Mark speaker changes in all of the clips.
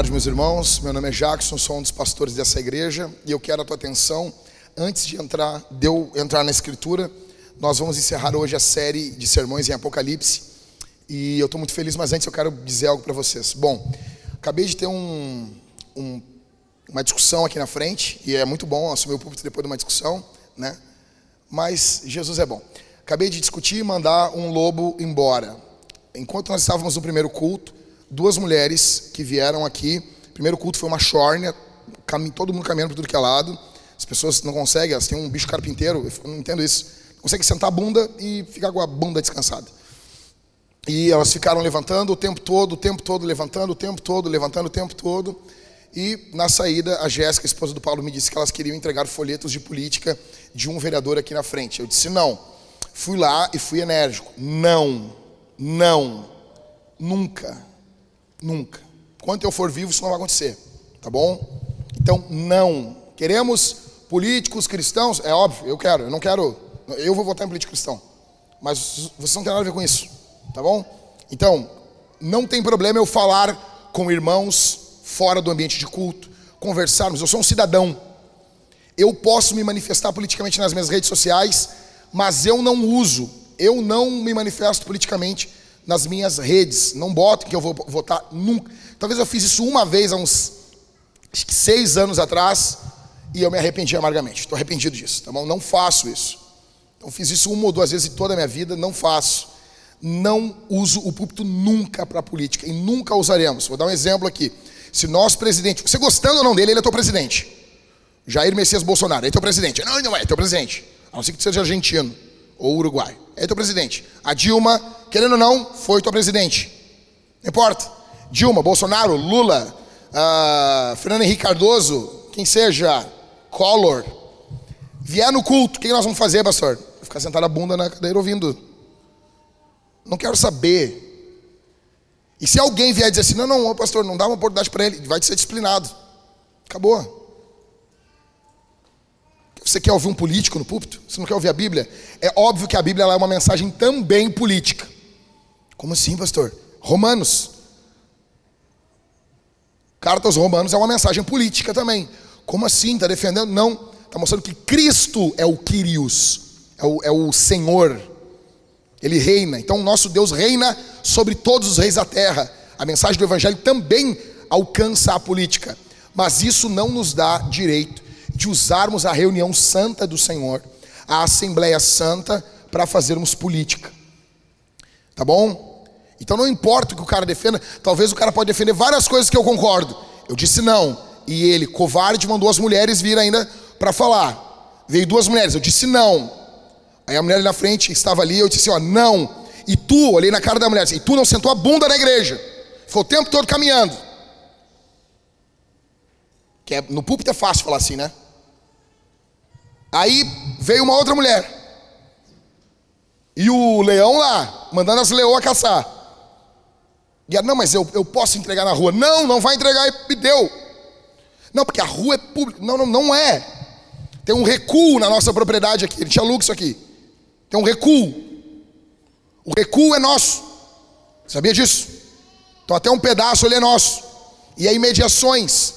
Speaker 1: Tarde, meus irmãos. Meu nome é Jackson, sou um dos pastores dessa igreja e eu quero a tua atenção antes de entrar, de eu entrar na escritura. Nós vamos encerrar hoje a série de sermões em Apocalipse e eu estou muito feliz, mas antes eu quero dizer algo para vocês. Bom, acabei de ter um, um, uma discussão aqui na frente e é muito bom assumir o púlpito depois de uma discussão, né? Mas Jesus é bom. Acabei de discutir e mandar um lobo embora. Enquanto nós estávamos no primeiro culto, duas mulheres que vieram aqui. O primeiro culto foi uma chórnia, todo mundo caminhando por tudo que é lado. As pessoas não conseguem, elas têm um bicho carpinteiro, eu não entendo isso. Não conseguem sentar a bunda e ficar com a bunda descansada. E elas ficaram levantando o tempo todo, o tempo todo, levantando o tempo todo, levantando o tempo todo. E na saída, a Jéssica, esposa do Paulo, me disse que elas queriam entregar folhetos de política de um vereador aqui na frente. Eu disse não. Fui lá e fui enérgico. Não, não, nunca, nunca. Enquanto eu for vivo, isso não vai acontecer. Tá bom? Então, não. Queremos políticos cristãos? É óbvio, eu quero. Eu não quero. Eu vou votar em político cristão. Mas você não tem nada a ver com isso. Tá bom? Então, não tem problema eu falar com irmãos fora do ambiente de culto, conversarmos. Eu sou um cidadão. Eu posso me manifestar politicamente nas minhas redes sociais, mas eu não uso, eu não me manifesto politicamente nas minhas redes. Não boto que eu vou votar nunca. Talvez eu fiz isso uma vez há uns seis anos atrás e eu me arrependi amargamente. Estou arrependido disso, tá bom? Não faço isso. Eu fiz isso uma ou duas vezes em toda a minha vida, não faço. Não uso o púlpito nunca para política e nunca usaremos. Vou dar um exemplo aqui. Se nosso presidente, você gostando ou não dele, ele é teu presidente. Jair Messias Bolsonaro, é teu presidente. Não, não é, é teu presidente. A não ser que seja argentino ou uruguai. É teu presidente. A Dilma, querendo ou não, foi tua presidente. Não importa. Dilma, Bolsonaro, Lula, uh, Fernando Henrique Cardoso, quem seja, Collor. Vier no culto, o que nós vamos fazer, pastor? Ficar sentado a bunda na cadeira ouvindo. Não quero saber e se alguém vier dizer assim, não, não, pastor, não dá uma oportunidade para ele, vai ser disciplinado. Acabou. Você quer ouvir um político no púlpito? Você não quer ouvir a Bíblia? É óbvio que a Bíblia é uma mensagem também política. Como assim, pastor? Romanos. Carta aos Romanos é uma mensagem política também. Como assim? Está defendendo? Não. Está mostrando que Cristo é o Kyrios, é o, é o Senhor. Ele reina. Então, o nosso Deus reina sobre todos os reis da terra. A mensagem do Evangelho também alcança a política. Mas isso não nos dá direito de usarmos a reunião santa do Senhor, a Assembleia Santa, para fazermos política. Tá bom? Então não importa o que o cara defenda, talvez o cara pode defender várias coisas que eu concordo. Eu disse não. E ele, covarde, mandou as mulheres vir ainda para falar. Veio duas mulheres, eu disse não. Aí a mulher ali na frente estava ali, eu disse assim, ó, não. E tu, olhei na cara da mulher, e tu não sentou a bunda na igreja. Ficou o tempo todo caminhando. Que é, no púlpito é fácil falar assim, né? Aí veio uma outra mulher. E o leão lá, mandando as leoas caçar. E ela, não, mas eu, eu posso entregar na rua. Não, não vai entregar e me deu. Não, porque a rua é pública. Não, não, não é. Tem um recuo na nossa propriedade aqui. Ele tinha aluga isso aqui. Tem um recuo. O recuo é nosso. Sabia disso? Então até um pedaço ele é nosso. E aí mediações.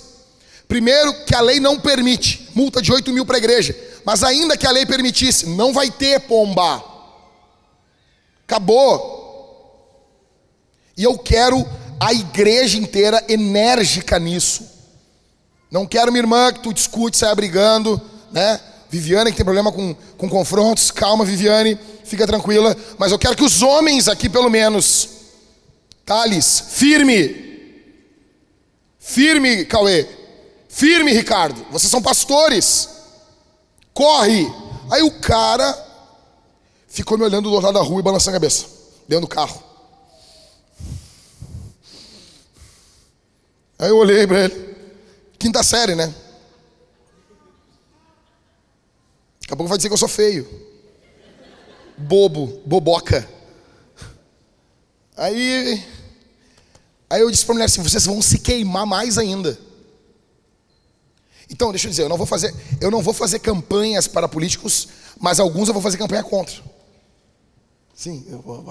Speaker 1: Primeiro que a lei não permite. Multa de 8 mil para a igreja. Mas ainda que a lei permitisse, não vai ter pomba. Acabou. E eu quero a igreja inteira enérgica nisso. Não quero minha irmã que tu discute, saia brigando, né? Viviane que tem problema com, com confrontos, calma, Viviane, fica tranquila. Mas eu quero que os homens aqui, pelo menos, Thales, firme. Firme, Cauê. Firme, Ricardo. Vocês são pastores. Corre. Aí o cara ficou me olhando do outro lado da rua e balançando a cabeça, dentro do carro. Aí eu olhei para ele. Quinta série, né? Daqui a pouco vai dizer que eu sou feio. Bobo, boboca. Aí, aí eu disse para a mulher assim: vocês vão se queimar mais ainda. Então, deixa eu dizer, eu não vou fazer, eu não vou fazer campanhas para políticos, mas alguns eu vou fazer campanha contra. Sim, eu vou.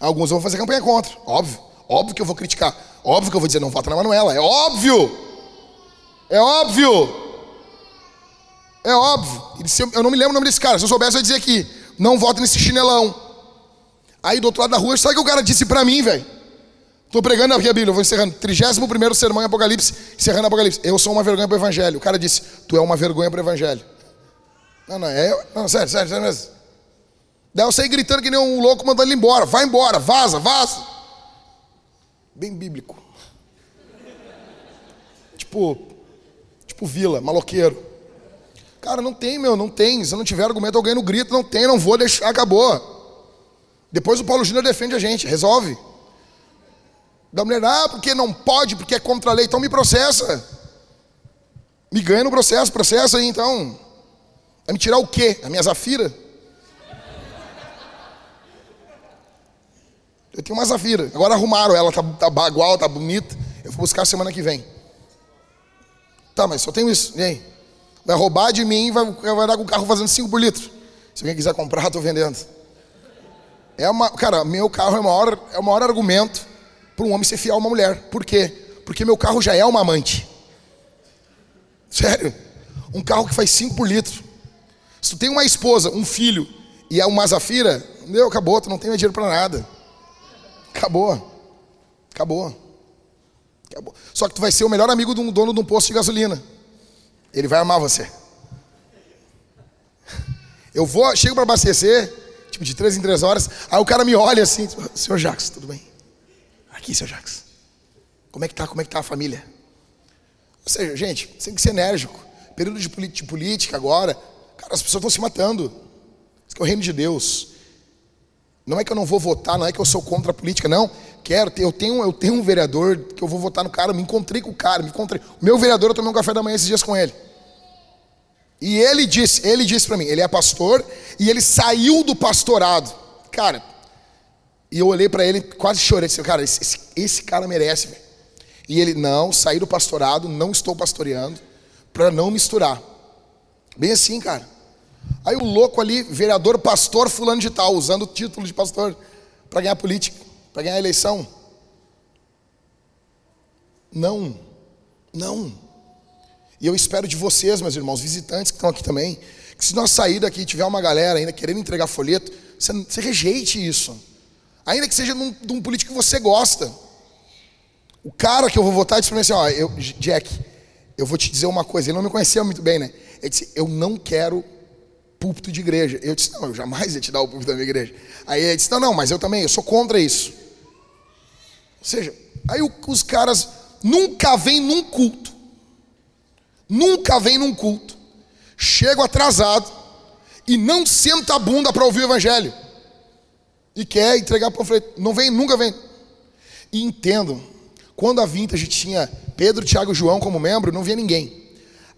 Speaker 1: Alguns eu vou fazer campanha contra, óbvio. Óbvio que eu vou criticar. Óbvio que eu vou dizer, não vota na Manuela. É óbvio. É óbvio. É óbvio. Eu não me lembro o nome desse cara. Se eu soubesse, eu ia dizer aqui: não vota nesse chinelão. Aí do outro lado da rua, sabe o que o cara disse pra mim, velho? Estou pregando aqui a Bíblia, vou encerrando. 31 sermão em Apocalipse, encerrando Apocalipse. Eu sou uma vergonha para o Evangelho. O cara disse: Tu é uma vergonha para o Evangelho. Não, não, é. Não, sério, sério, sério mesmo. Daí eu saí gritando que nem um louco mandando ele embora. Vai embora, vaza, vaza. Bem bíblico. Tipo, tipo vila, maloqueiro. Cara, não tem, meu, não tem. Se não tiver argumento, alguém no grito, não tem, não vou deixar, acabou. Depois o Paulo Júnior defende a gente, resolve. Da mulher, ah, porque não pode, porque é contra a lei, então me processa. Me ganha no processo, processa aí então. Vai me tirar o quê? A minha zafira? Eu tenho uma zafira. Agora arrumaram ela, tá, tá bagual, tá bonita. Eu vou buscar semana que vem. Tá, mas só tenho isso. E aí? Vai roubar de mim e vai, vai dar com o carro fazendo 5 por litro. Se alguém quiser comprar, estou vendendo. É uma, cara, meu carro é o maior, é o maior argumento para um homem ser fiel a uma mulher. Por quê? Porque meu carro já é uma amante. Sério. Um carro que faz 5 por litro. Se tu tem uma esposa, um filho e é uma Zafira, meu, acabou, tu não tem mais dinheiro para nada. Acabou. Acabou. Acabou. Só que tu vai ser o melhor amigo de um dono de um posto de gasolina. Ele vai amar você. Eu vou, chego para abastecer, tipo de três em três horas, aí o cara me olha assim, senhor Jacques, tudo bem? Aqui, seu Jacques. Como é que tá? Como é que tá a família? Ou seja, gente, tem que ser enérgico. Período de política agora, cara, as pessoas estão se matando. Isso é o reino de Deus. Não é que eu não vou votar, não é que eu sou contra a política, não. Quero, eu tenho, eu tenho um vereador que eu vou votar no cara, me encontrei com o cara, me encontrei. O meu vereador, eu tomei um café da manhã esses dias com ele. E ele disse, ele disse para mim, ele é pastor e ele saiu do pastorado. Cara, e eu olhei para ele, quase chorei. Disse, cara, esse, esse, esse cara merece. Véio. E ele, não, saí do pastorado, não estou pastoreando, para não misturar. Bem assim, cara. Aí o louco ali, vereador, pastor, fulano de tal, usando o título de pastor para ganhar política, para ganhar eleição. Não, não. E eu espero de vocês, meus irmãos, visitantes que estão aqui também, que se nós sair daqui e tiver uma galera ainda querendo entregar folheto, você, você rejeite isso. Ainda que seja num, de um político que você gosta. O cara que eu vou votar disse para mim assim: ó, eu, Jack, eu vou te dizer uma coisa. Ele não me conhecia muito bem, né? Ele disse: eu não quero púlpito de igreja. Eu disse: não, eu jamais ia te dar o púlpito da minha igreja. Aí ele disse: não, não, mas eu também, eu sou contra isso. Ou seja, aí os caras nunca vêm num culto. Nunca vêm num culto. Chego atrasado e não senta a bunda para ouvir o evangelho e quer entregar panfleto. Não vem, nunca vem. E entendo, quando a Vintage tinha Pedro, Tiago e João como membro, não via ninguém.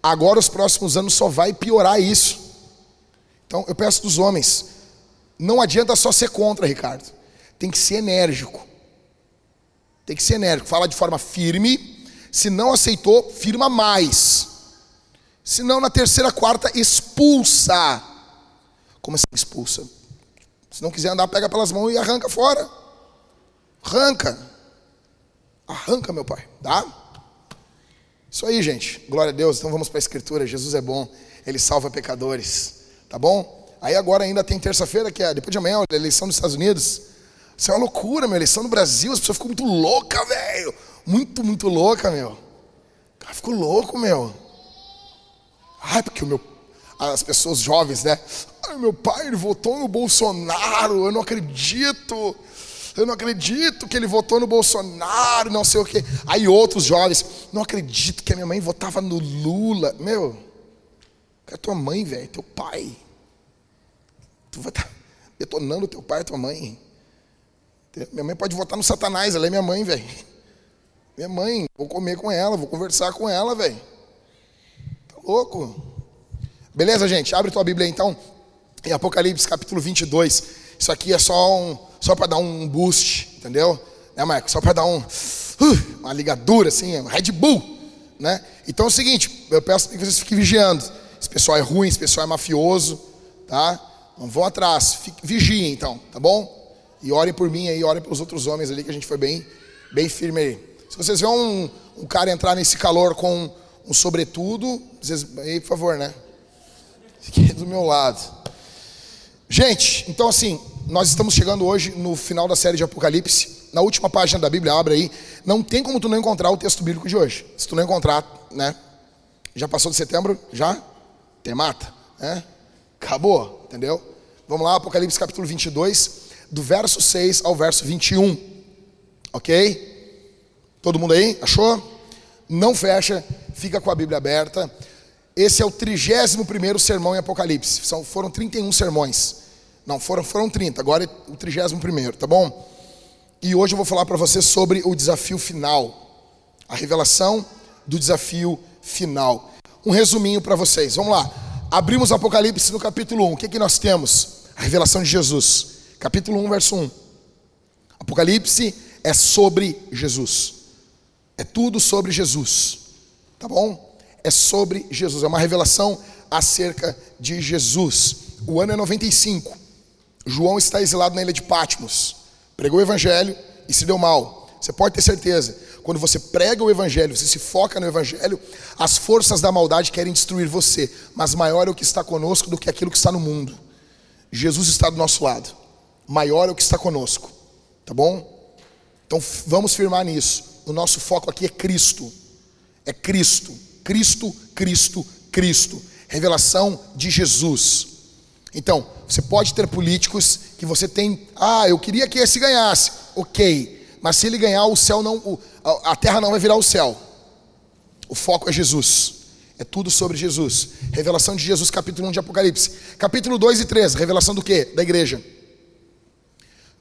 Speaker 1: Agora, os próximos anos, só vai piorar isso. Então, eu peço dos homens, não adianta só ser contra, Ricardo. Tem que ser enérgico. Tem que ser enérgico. Fala de forma firme. Se não aceitou, firma mais. Se não, na terceira, quarta, expulsa. Como assim expulsa? Se não quiser andar, pega pelas mãos e arranca fora. Arranca. Arranca, meu pai. Tá? Isso aí, gente. Glória a Deus. Então vamos para a Escritura. Jesus é bom. Ele salva pecadores. Tá bom? Aí agora ainda tem terça-feira, que é depois de amanhã, a eleição dos Estados Unidos. Isso é uma loucura, meu. Eleição no Brasil, as pessoas ficam muito loucas, velho. Muito, muito louca, meu. Cara, ficou louco, meu. Ai, porque o meu. As pessoas jovens, né? Ai, meu pai, ele votou no Bolsonaro, eu não acredito. Eu não acredito que ele votou no Bolsonaro, não sei o quê. Aí outros jovens, não acredito que a minha mãe votava no Lula. Meu, é tua mãe, velho, teu pai. Tu vai estar tá detonando teu pai e tua mãe. Minha mãe pode votar no Satanás, ela é minha mãe, velho. Minha mãe, vou comer com ela, vou conversar com ela, velho. Tá louco? Beleza, gente? Abre tua Bíblia então em Apocalipse capítulo 22. Isso aqui é só, um, só para dar um boost, entendeu? Né, Marco? Só para dar um, uh, uma ligadura, assim, um Red Bull, né? Então é o seguinte, eu peço que vocês fiquem vigiando. Esse pessoal é ruim, esse pessoal é mafioso, tá? Não vão atrás, fique, vigiem então, tá bom? E orem por mim aí, orem pelos outros homens ali, que a gente foi bem, bem firme aí. Se vocês verem um, um cara entrar nesse calor com um sobretudo, vocês, aí, por favor, né? Fiquem do meu lado. Gente, então assim, nós estamos chegando hoje no final da série de Apocalipse. Na última página da Bíblia, abre aí. Não tem como tu não encontrar o texto bíblico de hoje. Se tu não encontrar, né? Já passou de setembro? Já? Te mata, né? Acabou, entendeu? Vamos lá, Apocalipse capítulo 22, do verso 6 ao verso 21. Ok? Todo mundo aí? Achou? Não fecha, fica com a Bíblia aberta. Esse é o 31 sermão em Apocalipse. São, foram 31 sermões. Não, foram, foram 30, agora é o 31, tá bom? E hoje eu vou falar para você sobre o desafio final. A revelação do desafio final. Um resuminho para vocês. Vamos lá. Abrimos Apocalipse no capítulo 1. O que, que nós temos? A revelação de Jesus. Capítulo 1, verso 1. Apocalipse é sobre Jesus. É tudo sobre Jesus. Tá bom? É sobre Jesus. É uma revelação acerca de Jesus. O ano é 95. João está exilado na ilha de Patmos. Pregou o evangelho e se deu mal. Você pode ter certeza. Quando você prega o evangelho, você se foca no evangelho, as forças da maldade querem destruir você, mas maior é o que está conosco do que aquilo que está no mundo. Jesus está do nosso lado. Maior é o que está conosco. Tá bom? Então vamos firmar nisso. O nosso foco aqui é Cristo. É Cristo. Cristo, Cristo, Cristo. Revelação de Jesus. Então, você pode ter políticos que você tem, ah, eu queria que esse ganhasse. OK. Mas se ele ganhar, o céu não, a terra não vai virar o céu. O foco é Jesus. É tudo sobre Jesus. Revelação de Jesus, capítulo 1 de Apocalipse. Capítulo 2 e 3, revelação do quê? Da igreja.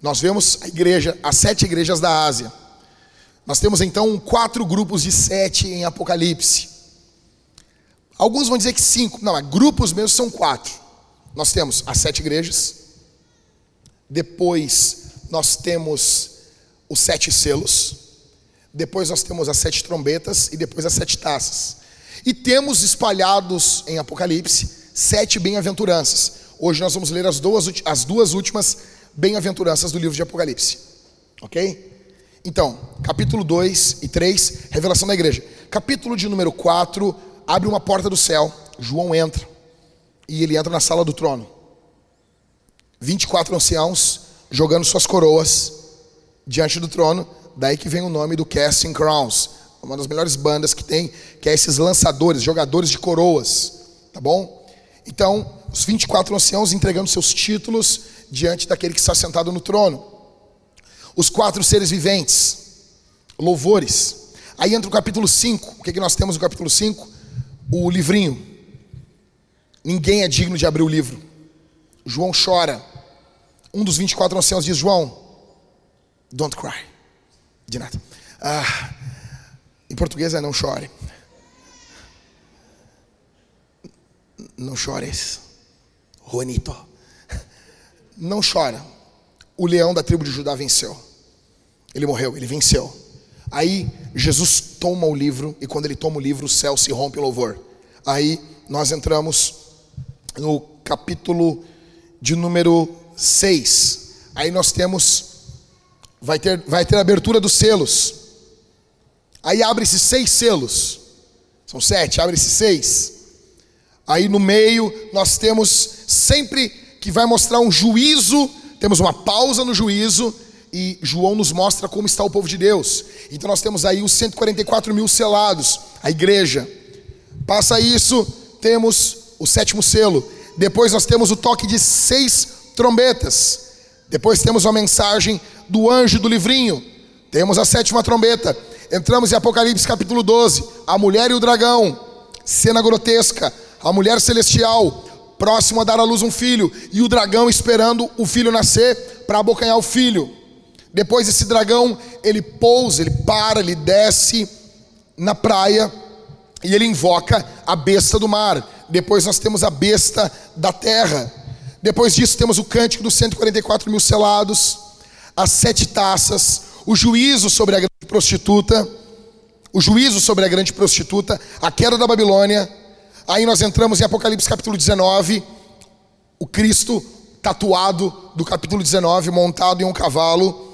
Speaker 1: Nós vemos a igreja, as sete igrejas da Ásia. Nós temos então quatro grupos de sete em Apocalipse. Alguns vão dizer que cinco, não, grupos mesmo são quatro. Nós temos as sete igrejas, depois nós temos os sete selos, depois nós temos as sete trombetas e depois as sete taças. E temos espalhados em Apocalipse sete bem-aventuranças. Hoje nós vamos ler as duas, as duas últimas bem-aventuranças do livro de Apocalipse. Ok? Então, capítulo 2 e 3, revelação da igreja. Capítulo de número 4, abre uma porta do céu. João entra e ele entra na sala do trono. 24 anciãos jogando suas coroas diante do trono. Daí que vem o nome do Casting Crowns, uma das melhores bandas que tem, que é esses lançadores, jogadores de coroas, tá bom? Então, os 24 anciãos entregando seus títulos diante daquele que está sentado no trono. Os quatro seres viventes, louvores. Aí entra o capítulo 5. O que, é que nós temos no capítulo 5? O livrinho. Ninguém é digno de abrir o livro. João chora. Um dos 24 anciãos diz: João, don't cry. De nada. Ah, em português é não chore. Não chores. Juanito. Não chora. O leão da tribo de Judá venceu. Ele morreu, ele venceu. Aí Jesus toma o livro, e quando ele toma o livro, o céu se rompe em louvor. Aí nós entramos no capítulo de número 6. Aí nós temos, vai ter, vai ter a abertura dos selos. Aí abre-se seis selos. São sete, abre-se seis. Aí no meio nós temos sempre que vai mostrar um juízo, temos uma pausa no juízo, e João nos mostra como está o povo de Deus. Então nós temos aí os 144 mil selados, a igreja. Passa isso, temos o sétimo selo. Depois nós temos o toque de seis trombetas. Depois temos uma mensagem do anjo do livrinho. Temos a sétima trombeta. Entramos em Apocalipse capítulo 12. A mulher e o dragão. Cena grotesca. A mulher celestial, próximo a dar à luz um filho. E o dragão esperando o filho nascer para abocanhar o filho. Depois esse dragão, ele pousa, ele para, ele desce na praia e ele invoca a besta do mar. Depois nós temos a besta da terra. Depois disso temos o cântico dos 144 mil selados, as sete taças, o juízo sobre a grande prostituta, o juízo sobre a grande prostituta, a queda da Babilônia. Aí nós entramos em Apocalipse capítulo 19, o Cristo tatuado do capítulo 19, montado em um cavalo.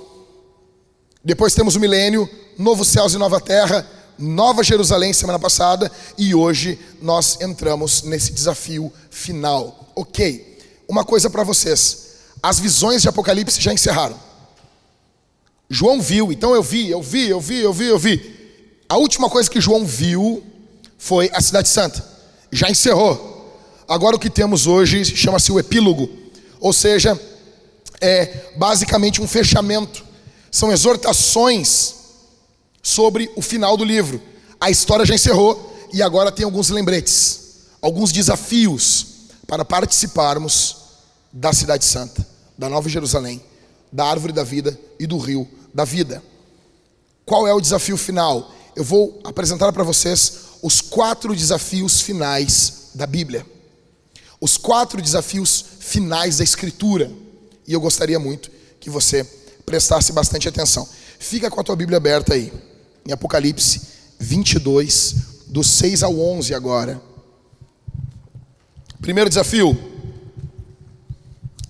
Speaker 1: Depois temos o milênio, novo céus e nova terra, Nova Jerusalém semana passada e hoje nós entramos nesse desafio final. Ok, uma coisa para vocês: as visões de Apocalipse já encerraram. João viu, então eu vi, eu vi, eu vi, eu vi, eu vi. A última coisa que João viu foi a Cidade Santa. Já encerrou. Agora o que temos hoje chama-se o epílogo, ou seja, é basicamente um fechamento. São exortações sobre o final do livro. A história já encerrou e agora tem alguns lembretes, alguns desafios para participarmos da Cidade Santa, da Nova Jerusalém, da Árvore da Vida e do Rio da Vida. Qual é o desafio final? Eu vou apresentar para vocês os quatro desafios finais da Bíblia. Os quatro desafios finais da Escritura. E eu gostaria muito que você prestasse bastante atenção. Fica com a tua Bíblia aberta aí em Apocalipse 22, do 6 ao 11 agora. Primeiro desafio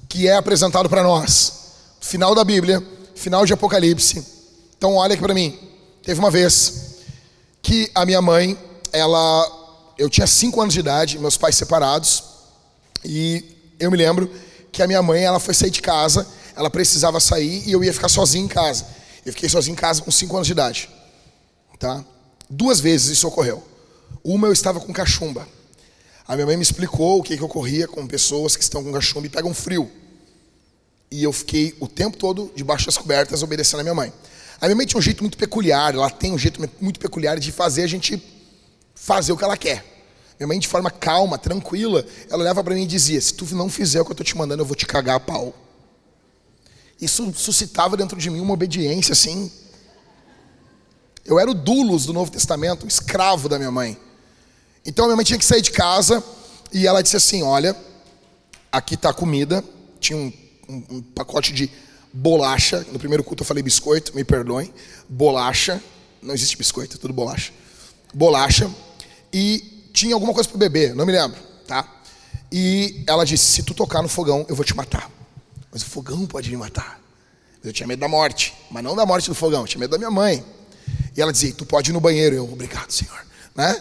Speaker 1: que é apresentado para nós, final da Bíblia, final de Apocalipse. Então olha aqui para mim. Teve uma vez que a minha mãe, ela, eu tinha 5 anos de idade, meus pais separados, e eu me lembro que a minha mãe, ela foi sair de casa, ela precisava sair e eu ia ficar sozinho em casa. Eu fiquei sozinho em casa com 5 anos de idade. Tá? Duas vezes isso ocorreu. Uma eu estava com cachumba. A minha mãe me explicou o que, que ocorria com pessoas que estão com cachumba e pegam frio. E eu fiquei o tempo todo debaixo das cobertas obedecendo a minha mãe. A minha mãe tinha um jeito muito peculiar, ela tem um jeito muito peculiar de fazer a gente fazer o que ela quer. Minha mãe, de forma calma, tranquila, ela olhava para mim e dizia: Se tu não fizer o que eu estou te mandando, eu vou te cagar a pau. Isso suscitava dentro de mim uma obediência assim eu era o dulos do Novo Testamento, o escravo da minha mãe. Então minha mãe tinha que sair de casa e ela disse assim: Olha, aqui está a comida. Tinha um, um, um, pacote de bolacha. No primeiro culto eu falei biscoito, me perdoem. Bolacha. Não existe biscoito, é tudo bolacha. Bolacha. E tinha alguma coisa para beber, não me lembro, tá? E ela disse: Se tu tocar no fogão, eu vou te matar. Mas o fogão pode me matar. Eu tinha medo da morte, mas não da morte do fogão, eu tinha medo da minha mãe. E ela dizia: Tu pode ir no banheiro. Eu, obrigado, Senhor. Né?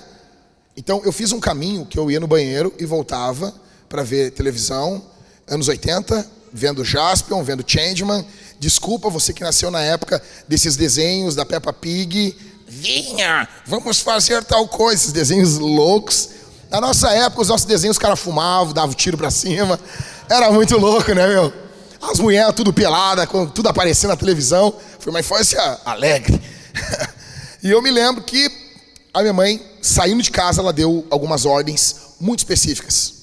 Speaker 1: Então eu fiz um caminho que eu ia no banheiro e voltava para ver televisão, anos 80, vendo Jaspion, vendo Changeman. Desculpa você que nasceu na época desses desenhos da Peppa Pig. Vinha, vamos fazer tal coisa, esses desenhos loucos. Na nossa época, os nossos desenhos, os caras fumavam, davam tiro para cima. Era muito louco, né, meu? As mulheres tudo pelada, tudo aparecendo na televisão. Foi uma infância alegre. E eu me lembro que a minha mãe, saindo de casa, ela deu algumas ordens muito específicas.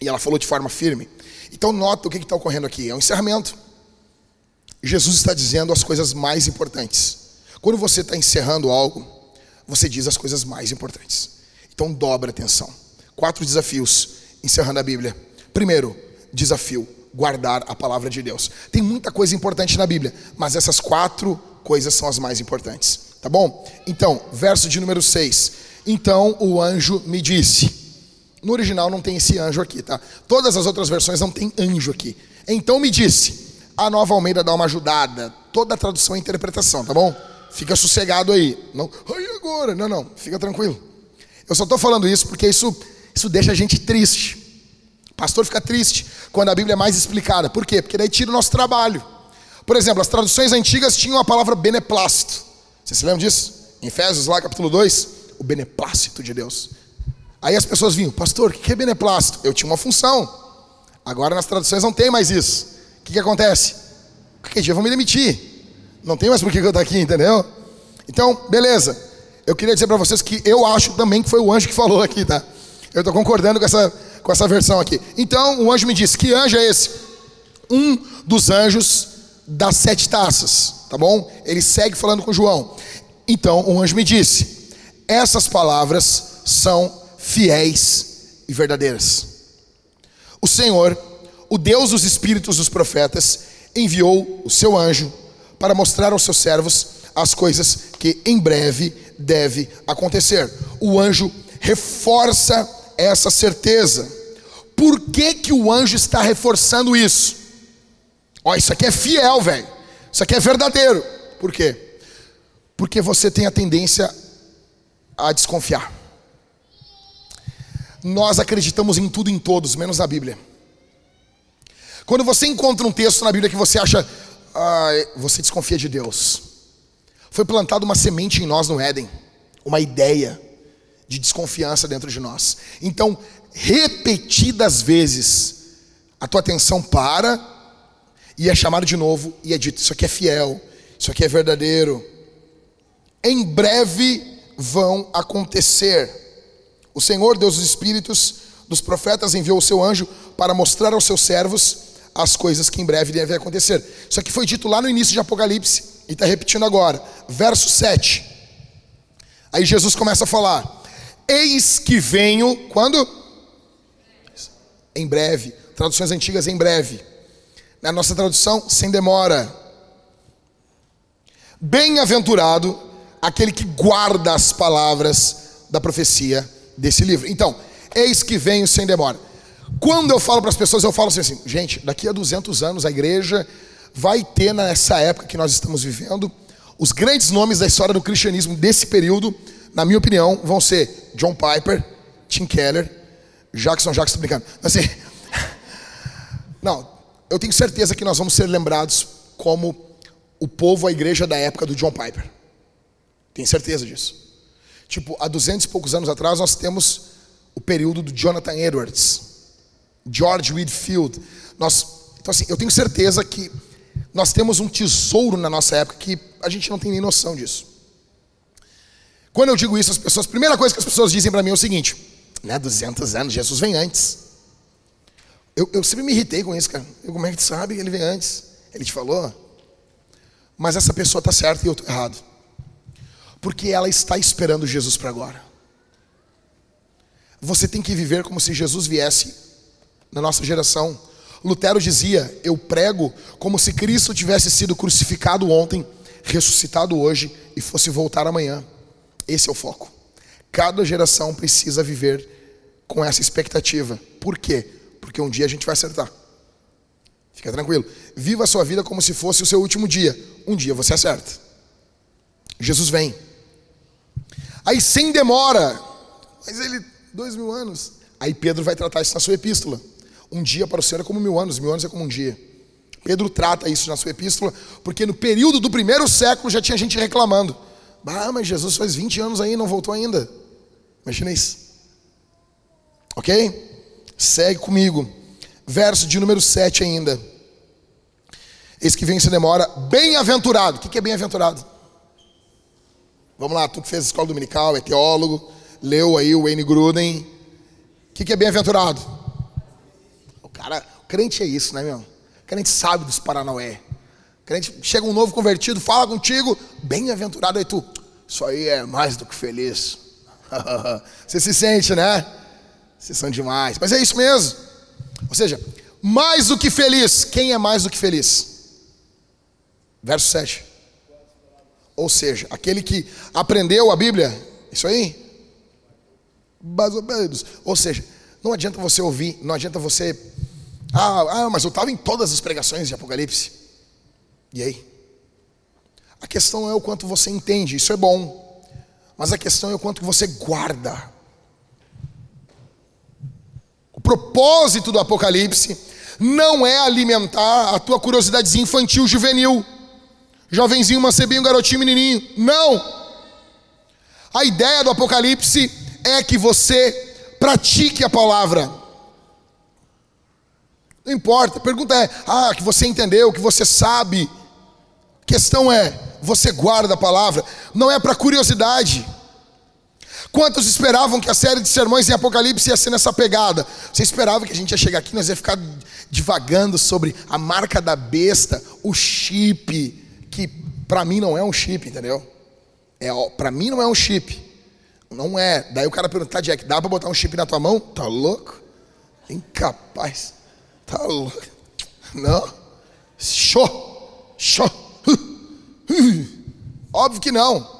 Speaker 1: E ela falou de forma firme. Então, nota o que está ocorrendo aqui: é um encerramento. Jesus está dizendo as coisas mais importantes. Quando você está encerrando algo, você diz as coisas mais importantes. Então, dobra atenção. Quatro desafios encerrando a Bíblia. Primeiro, desafio: guardar a palavra de Deus. Tem muita coisa importante na Bíblia, mas essas quatro coisas são as mais importantes. Tá bom? Então, verso de número 6. Então o anjo me disse. No original não tem esse anjo aqui, tá? Todas as outras versões não tem anjo aqui. Então me disse. A nova Almeida dá uma ajudada. Toda a tradução é interpretação, tá bom? Fica sossegado aí. Não, ai agora. Não, não, fica tranquilo. Eu só estou falando isso porque isso, isso deixa a gente triste. Pastor fica triste quando a Bíblia é mais explicada. Por quê? Porque daí tira o nosso trabalho. Por exemplo, as traduções antigas tinham a palavra beneplácito. Você se lembra disso? Em Efésios, lá capítulo 2, o beneplácito de Deus. Aí as pessoas vinham, pastor, o que é beneplácito? Eu tinha uma função. Agora nas traduções não tem mais isso. O que, que acontece? Qualquer dia vão me demitir. Não tem mais por que eu estou aqui, entendeu? Então, beleza. Eu queria dizer para vocês que eu acho também que foi o anjo que falou aqui, tá? Eu estou concordando com essa, com essa versão aqui. Então, o anjo me disse: Que anjo é esse? Um dos anjos das sete taças tá bom? Ele segue falando com João. Então o anjo me disse: essas palavras são fiéis e verdadeiras. O Senhor, o Deus dos espíritos dos profetas, enviou o seu anjo para mostrar aos seus servos as coisas que em breve deve acontecer. O anjo reforça essa certeza. Por que, que o anjo está reforçando isso? Ó, isso aqui é fiel, velho. Isso aqui é verdadeiro. Por quê? Porque você tem a tendência a desconfiar. Nós acreditamos em tudo e em todos, menos na Bíblia. Quando você encontra um texto na Bíblia que você acha, ah, você desconfia de Deus. Foi plantada uma semente em nós no Éden, uma ideia de desconfiança dentro de nós. Então, repetidas vezes, a tua atenção para e é chamado de novo e é dito: Isso aqui é fiel, isso aqui é verdadeiro. Em breve vão acontecer. O Senhor, Deus dos Espíritos, dos profetas, enviou o seu anjo para mostrar aos seus servos as coisas que em breve devem acontecer. Isso aqui foi dito lá no início de Apocalipse e está repetindo agora. Verso 7. Aí Jesus começa a falar: Eis que venho, quando? Em breve. Traduções antigas, em breve. Na nossa tradução, sem demora. Bem-aventurado aquele que guarda as palavras da profecia desse livro. Então, eis que venho sem demora. Quando eu falo para as pessoas, eu falo assim, assim, gente, daqui a 200 anos a igreja vai ter nessa época que nós estamos vivendo, os grandes nomes da história do cristianismo desse período, na minha opinião, vão ser John Piper, Tim Keller, Jackson Jackson, brincando. Assim, não, eu tenho certeza que nós vamos ser lembrados como o povo, a igreja da época do John Piper. Tenho certeza disso. Tipo, há duzentos e poucos anos atrás nós temos o período do Jonathan Edwards, George Whitfield. Nós, então assim, eu tenho certeza que nós temos um tesouro na nossa época que a gente não tem nem noção disso. Quando eu digo isso, as pessoas, a primeira coisa que as pessoas dizem para mim é o seguinte: né, 200 anos, Jesus vem antes. Eu, eu sempre me irritei com isso, cara. Eu, como é que tu sabe que ele vem antes? Ele te falou? Mas essa pessoa está certa e eu estou errado. Porque ela está esperando Jesus para agora. Você tem que viver como se Jesus viesse na nossa geração. Lutero dizia: Eu prego como se Cristo tivesse sido crucificado ontem, ressuscitado hoje e fosse voltar amanhã. Esse é o foco. Cada geração precisa viver com essa expectativa. Por quê? Porque um dia a gente vai acertar. Fica tranquilo. Viva a sua vida como se fosse o seu último dia. Um dia você acerta. Jesus vem. Aí sem demora. Mas ele, dois mil anos. Aí Pedro vai tratar isso na sua epístola. Um dia para o Senhor é como mil anos, mil anos é como um dia. Pedro trata isso na sua epístola, porque no período do primeiro século já tinha gente reclamando. Ah, mas Jesus faz 20 anos aí não voltou ainda. Imagina isso. Ok? Segue comigo. Verso de número 7 ainda. Esse que vem se demora. Bem-aventurado. O que é bem-aventurado? Vamos lá, tu que fez escola dominical, é teólogo, leu aí o Wayne Gruden. O que é bem-aventurado? Cara, o crente é isso, né, meu? O crente sabe dos Paranauê. O crente chega um novo convertido, fala contigo, bem-aventurado, aí tu, isso aí é mais do que feliz. Você se sente, né? Vocês são demais. Mas é isso mesmo. Ou seja, mais do que feliz. Quem é mais do que feliz? Verso 7. Ou seja, aquele que aprendeu a Bíblia, isso aí? Mais ou menos. Ou seja, não adianta você ouvir, não adianta você ah, ah mas eu estava em todas as pregações de Apocalipse. E aí? A questão não é o quanto você entende, isso é bom. Mas a questão é o quanto você guarda. O propósito do Apocalipse não é alimentar a tua curiosidade infantil, juvenil. Jovenzinho, mancebinho, garotinho, menininho. Não! A ideia do Apocalipse é que você pratique a palavra. Não importa, a pergunta é: ah, que você entendeu, que você sabe. A questão é: você guarda a palavra, não é para curiosidade. Quantos esperavam que a série de sermões em Apocalipse ia ser nessa pegada? Você esperava que a gente ia chegar aqui, nós ia ficar divagando sobre a marca da besta, o chip, que para mim não é um chip, entendeu? É, para mim não é um chip. Não é. Daí o cara pergunta, tá, Jack, dá para botar um chip na tua mão? Tá louco? Incapaz. Tá louco? Não? Show! Show! Óbvio que não.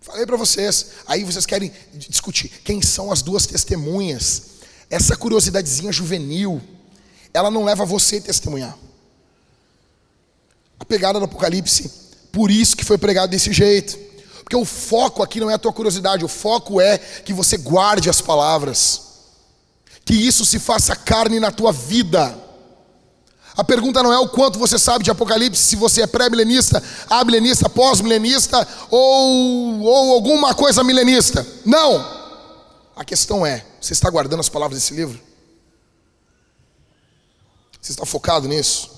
Speaker 1: Falei para vocês. Aí vocês querem discutir quem são as duas testemunhas. Essa curiosidadezinha juvenil, ela não leva você a testemunhar. A pegada do Apocalipse Por isso que foi pregado desse jeito. Porque o foco aqui não é a tua curiosidade, o foco é que você guarde as palavras. Que isso se faça carne na tua vida. A pergunta não é o quanto você sabe de Apocalipse, se você é pré-milenista, amilenista, pós-milenista ou, ou alguma coisa milenista. Não! A questão é: você está guardando as palavras desse livro? Você está focado nisso?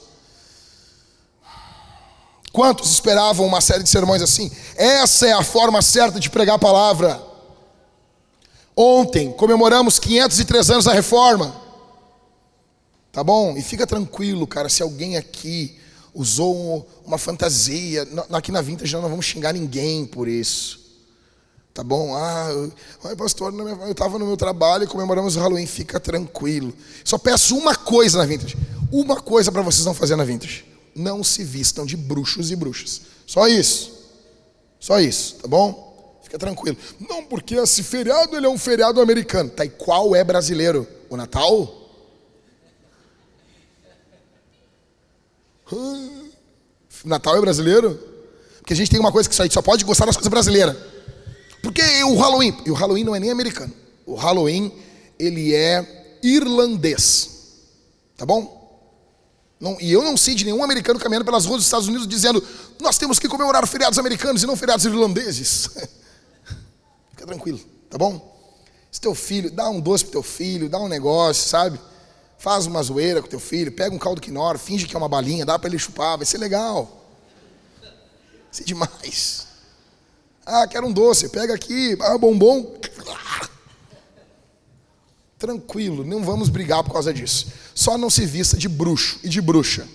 Speaker 1: Quantos esperavam uma série de sermões assim? Essa é a forma certa de pregar a palavra. Ontem comemoramos 503 anos da reforma. Tá bom? E fica tranquilo, cara, se alguém aqui usou uma fantasia, aqui na Vintage não vamos xingar ninguém por isso. Tá bom? Ah, eu, pastor, eu estava no meu trabalho e comemoramos o Halloween. Fica tranquilo. Só peço uma coisa na Vintage. Uma coisa para vocês não fazerem na Vintage. Não se vistam de bruxos e bruxas. Só isso. Só isso, tá bom? Fica tranquilo. Não, porque esse feriado ele é um feriado americano. Tá, e qual é brasileiro? O Natal? Natal é brasileiro? Porque a gente tem uma coisa que só, só pode gostar das coisas brasileiras. Porque o Halloween, e o Halloween não é nem americano. O Halloween, ele é irlandês. Tá bom? Não, e eu não sei de nenhum americano caminhando pelas ruas dos Estados Unidos dizendo: nós temos que comemorar feriados americanos e não feriados irlandeses. Fica tranquilo, tá bom? Se teu filho, dá um doce pro teu filho, dá um negócio, sabe? Faz uma zoeira com teu filho, pega um caldo quinora, finge que é uma balinha, dá para ele chupar, vai ser legal. Vai ser demais. Ah, quero um doce, pega aqui, ah, bombom. Tranquilo, não vamos brigar por causa disso. Só não se vista de bruxo e de bruxa,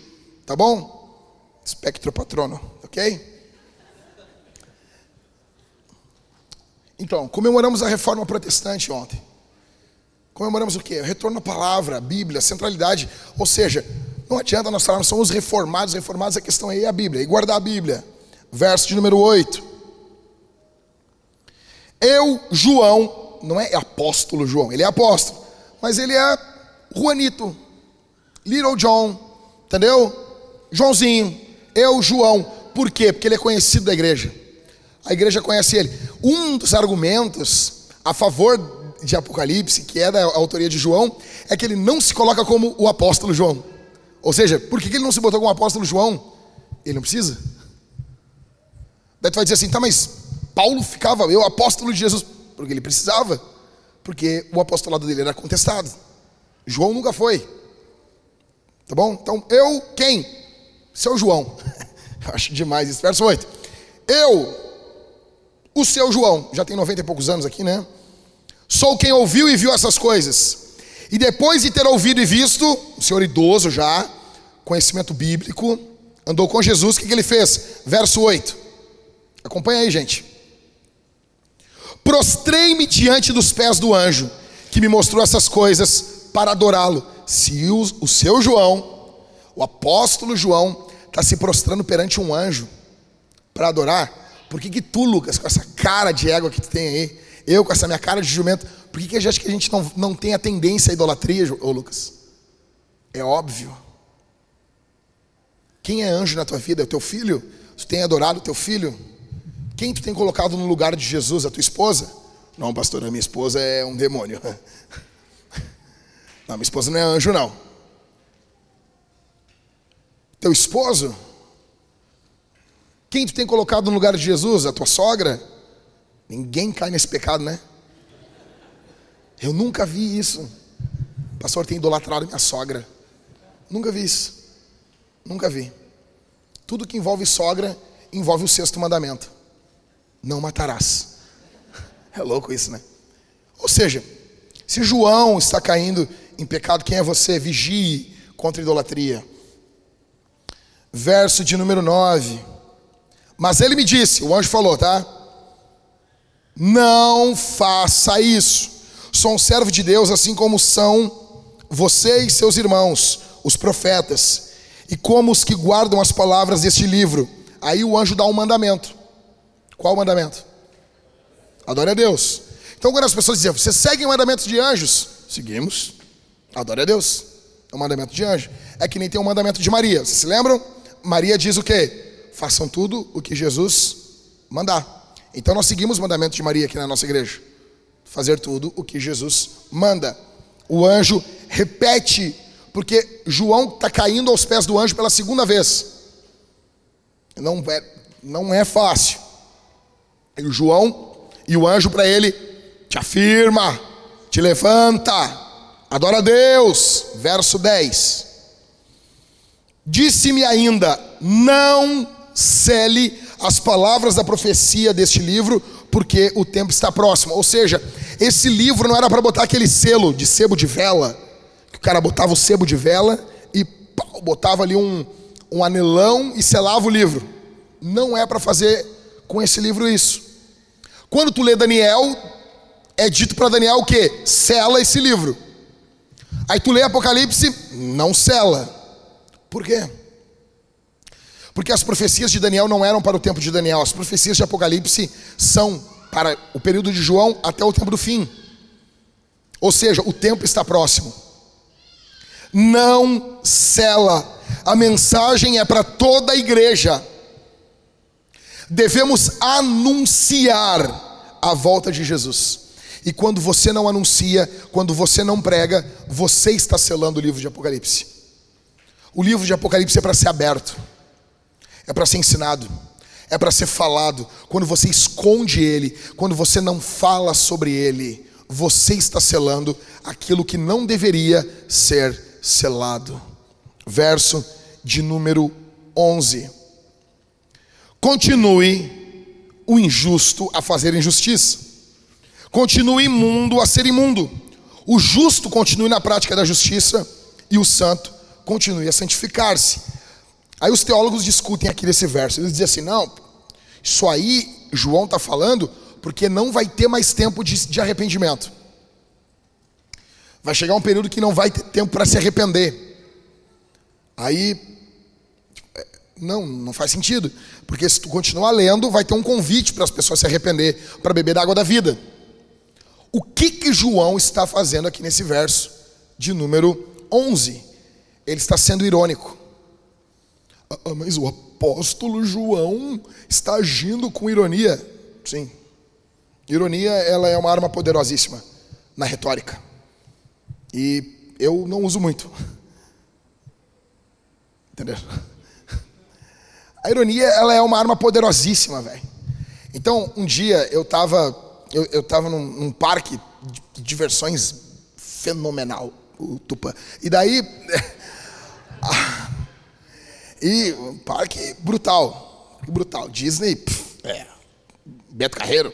Speaker 1: tá bom? Espectro patrono, ok? Então, comemoramos a reforma protestante ontem. Comemoramos o quê? O retorno à palavra, a Bíblia, a centralidade. Ou seja, não adianta nós falarmos, somos reformados, reformados, a questão aí é a Bíblia, e guardar a Bíblia. Verso de número 8. Eu, João, não é apóstolo João, ele é apóstolo, mas ele é Juanito, Little John, entendeu? Joãozinho, eu, João. Por quê? Porque ele é conhecido da igreja. A igreja conhece ele. Um dos argumentos a favor de Apocalipse, que é da autoria de João, é que ele não se coloca como o apóstolo João. Ou seja, por que ele não se botou como apóstolo João? Ele não precisa. Daí tu vai dizer assim, tá, mas Paulo ficava, eu apóstolo de Jesus, porque ele precisava, porque o apostolado dele era contestado. João nunca foi. Tá bom? Então, eu quem? Seu João. Acho demais isso. Verso 8. Eu, o seu João, já tem 90 e poucos anos aqui, né? Sou quem ouviu e viu essas coisas. E depois de ter ouvido e visto, o senhor idoso já, conhecimento bíblico, andou com Jesus, o que, ele fez? Verso 8. Acompanha aí, gente. Prostrei-me diante dos pés do anjo, que me mostrou essas coisas para adorá-lo. Se o, o seu João, o apóstolo João, está se prostrando perante um anjo para adorar, por que, que tu, Lucas, com essa cara de égua que tu tem aí, eu com essa minha cara de jumento, por que, que acha que a gente não, não tem a tendência à idolatria, ô Lucas? É óbvio. Quem é anjo na tua vida? É o teu filho? Tu tem adorado o teu filho? Quem tu tem colocado no lugar de Jesus? A tua esposa? Não, pastor, a minha esposa é um demônio. Não, minha esposa não é anjo, não. Teu esposo? Quem tu tem colocado no lugar de Jesus? A tua sogra? Ninguém cai nesse pecado, né? Eu nunca vi isso. O pastor tem idolatrado minha sogra. Nunca vi isso. Nunca vi. Tudo que envolve sogra envolve o sexto mandamento: não matarás. É louco isso, né? Ou seja, se João está caindo em pecado, quem é você? Vigie contra a idolatria. Verso de número 9. Mas ele me disse, o anjo falou, tá? Não faça isso. Sou um servo de Deus, assim como são você e seus irmãos, os profetas, e como os que guardam as palavras deste livro. Aí o anjo dá um mandamento. Qual o mandamento? Adore a Deus. Então, quando as pessoas dizem, você segue o mandamento de anjos? Seguimos. Adore a Deus. É o mandamento de anjo. É que nem tem o mandamento de Maria. Vocês se lembram? Maria diz o quê? Façam tudo o que Jesus mandar. Então nós seguimos o mandamento de Maria aqui na nossa igreja. Fazer tudo o que Jesus manda. O anjo repete, porque João está caindo aos pés do anjo pela segunda vez. Não é, não é fácil. E o João e o anjo para ele te afirma, te levanta, adora a Deus. Verso 10. Disse-me ainda: não cele as palavras da profecia deste livro, porque o tempo está próximo. Ou seja, esse livro não era para botar aquele selo de sebo de vela, que o cara botava o sebo de vela e pau, botava ali um, um anelão e selava o livro. Não é para fazer com esse livro isso. Quando tu lê Daniel, é dito para Daniel o que? Sela esse livro. Aí tu lê Apocalipse, não sela. Por quê? Porque as profecias de Daniel não eram para o tempo de Daniel, as profecias de Apocalipse são para o período de João até o tempo do fim. Ou seja, o tempo está próximo. Não cela. A mensagem é para toda a igreja. Devemos anunciar a volta de Jesus. E quando você não anuncia, quando você não prega, você está selando o livro de Apocalipse. O livro de Apocalipse é para ser aberto é para ser ensinado, é para ser falado. Quando você esconde ele, quando você não fala sobre ele, você está selando aquilo que não deveria ser selado. Verso de número 11. Continue o injusto a fazer injustiça. Continue imundo a ser imundo. O justo continue na prática da justiça e o santo continue a santificar-se. Aí os teólogos discutem aqui nesse verso. Eles dizem assim: não, isso aí João está falando porque não vai ter mais tempo de, de arrependimento. Vai chegar um período que não vai ter tempo para se arrepender. Aí, é, não, não faz sentido. Porque se tu continuar lendo, vai ter um convite para as pessoas se arrepender, para beber da água da vida. O que que João está fazendo aqui nesse verso de número 11? Ele está sendo irônico. Ah, ah, mas o apóstolo João está agindo com ironia. Sim. Ironia, ela é uma arma poderosíssima na retórica. E eu não uso muito. Entendeu? A ironia, ela é uma arma poderosíssima, velho. Então, um dia eu estava eu, eu tava num, num parque de diversões fenomenal, o Tupã. E daí E um parque brutal. Brutal. Disney, pff, é. Beto Carreiro.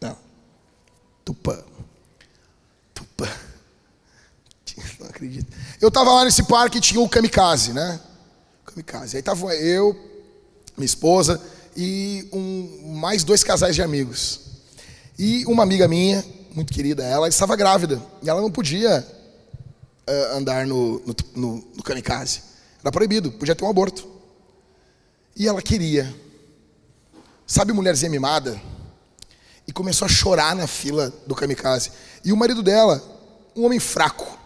Speaker 1: Não. Tupã. Tupã. Não acredito. Eu tava lá nesse parque e tinha o Kamikaze, né? Kamikaze. Aí tava eu, minha esposa e um, mais dois casais de amigos. E uma amiga minha, muito querida, ela estava grávida. E ela não podia uh, andar no, no, no, no kamikaze. Era proibido, podia ter um aborto. E ela queria. Sabe mulherzinha mimada? E começou a chorar na fila do kamikaze. E o marido dela, um homem fraco,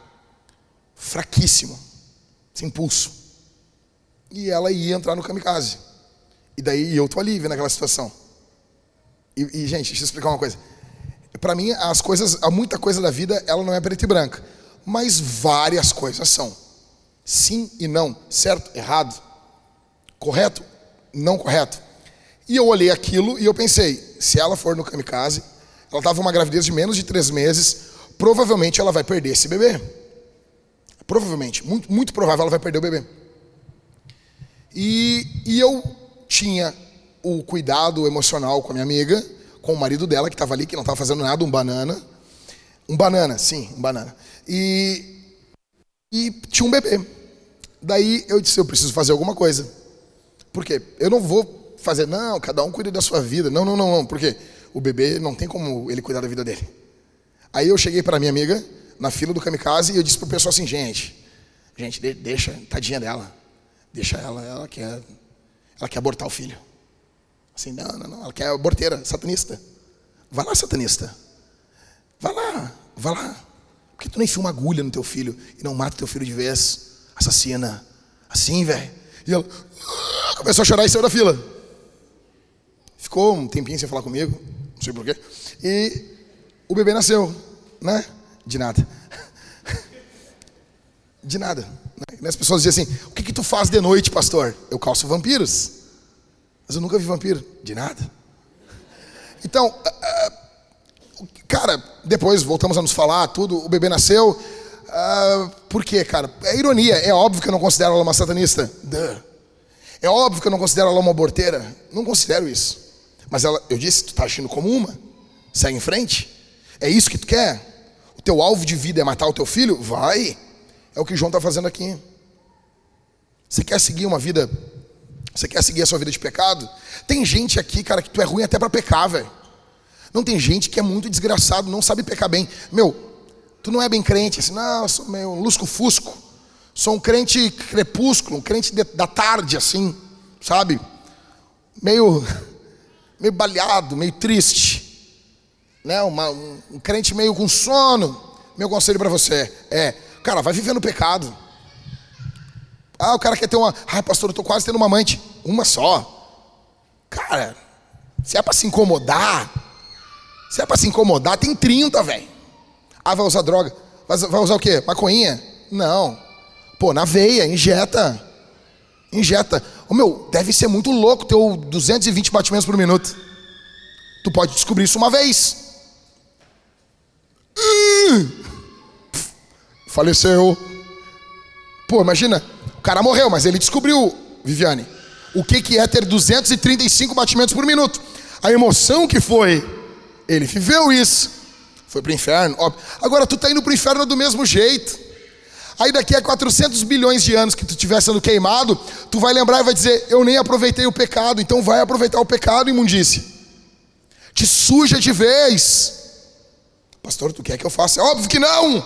Speaker 1: fraquíssimo, sem pulso. E ela ia entrar no kamikaze. E daí eu tô ali vendo aquela situação. E, e gente, deixa eu explicar uma coisa. Para mim, as coisas, muita coisa da vida, ela não é preta e branca. Mas várias coisas são. Sim e não, certo, errado, correto, não correto. E eu olhei aquilo e eu pensei, se ela for no kamikaze, ela estava uma gravidez de menos de três meses, provavelmente ela vai perder esse bebê. Provavelmente, muito, muito provável ela vai perder o bebê. E, e eu tinha o cuidado emocional com a minha amiga, com o marido dela que estava ali, que não estava fazendo nada, um banana. Um banana, sim, um banana. E, e tinha um bebê. Daí eu disse, eu preciso fazer alguma coisa. Por quê? Eu não vou fazer, não, cada um cuida da sua vida. Não, não, não, não. Porque o bebê não tem como ele cuidar da vida dele. Aí eu cheguei para minha amiga, na fila do kamikaze, e eu disse pro pessoal assim, gente, gente, deixa, tadinha dela. Deixa ela, ela quer, ela quer abortar o filho. Assim, não, não, não, ela quer aborteira, satanista. Vai lá, satanista. Vai lá, vai lá. Por que tu não enfia uma agulha no teu filho e não mata teu filho de vez? Assassina. Assim, velho. E ela, começou a chorar e saiu da fila. Ficou um tempinho sem falar comigo, não sei porquê. E o bebê nasceu, né? De nada. De nada. Né? As pessoas dizem assim: o que, que tu faz de noite, pastor? Eu calço vampiros. Mas eu nunca vi vampiro. De nada. Então, cara, depois voltamos a nos falar, tudo, o bebê nasceu. Uh, por quê, cara? É ironia. É óbvio que eu não considero ela uma satanista. Duh. É óbvio que eu não considero ela uma aborteira. Não considero isso. Mas ela, eu disse, tu tá agindo como uma. Segue em frente. É isso que tu quer? O teu alvo de vida é matar o teu filho? Vai. É o que João está fazendo aqui. Você quer seguir uma vida? Você quer seguir a sua vida de pecado? Tem gente aqui, cara, que tu é ruim até para pecar, velho. Não tem gente que é muito desgraçado, não sabe pecar bem. Meu, tu não é bem crente, assim, não, eu sou meio lusco-fusco. Sou um crente crepúsculo, um crente de, da tarde, assim, sabe? Meio, meio baleado, meio triste. Né? Uma, um, um crente meio com sono. Meu conselho para você é, cara, vai viver no pecado. Ah, o cara quer ter uma. Ai, pastor, eu tô quase tendo uma amante. Uma só. Cara, se é para se incomodar, se é para se incomodar, tem 30, velho. Ah, vai usar droga. Vai, usar o quê? Maconhinha? Não. Pô, na veia, injeta. Injeta. Ô meu, deve ser muito louco ter 220 batimentos por minuto. Tu pode descobrir isso uma vez. faleceu. Pô, imagina, o cara morreu, mas ele descobriu, Viviane, o que, que é ter 235 batimentos por minuto. A emoção que foi, ele viveu isso. Foi pro inferno, óbvio. Agora tu tá indo pro inferno do mesmo jeito. Aí daqui a 400 bilhões de anos que tu estiver sendo queimado, tu vai lembrar e vai dizer: Eu nem aproveitei o pecado, então vai aproveitar o pecado, imundície. Te suja de vez. Pastor, tu quer que eu faça? Óbvio que não.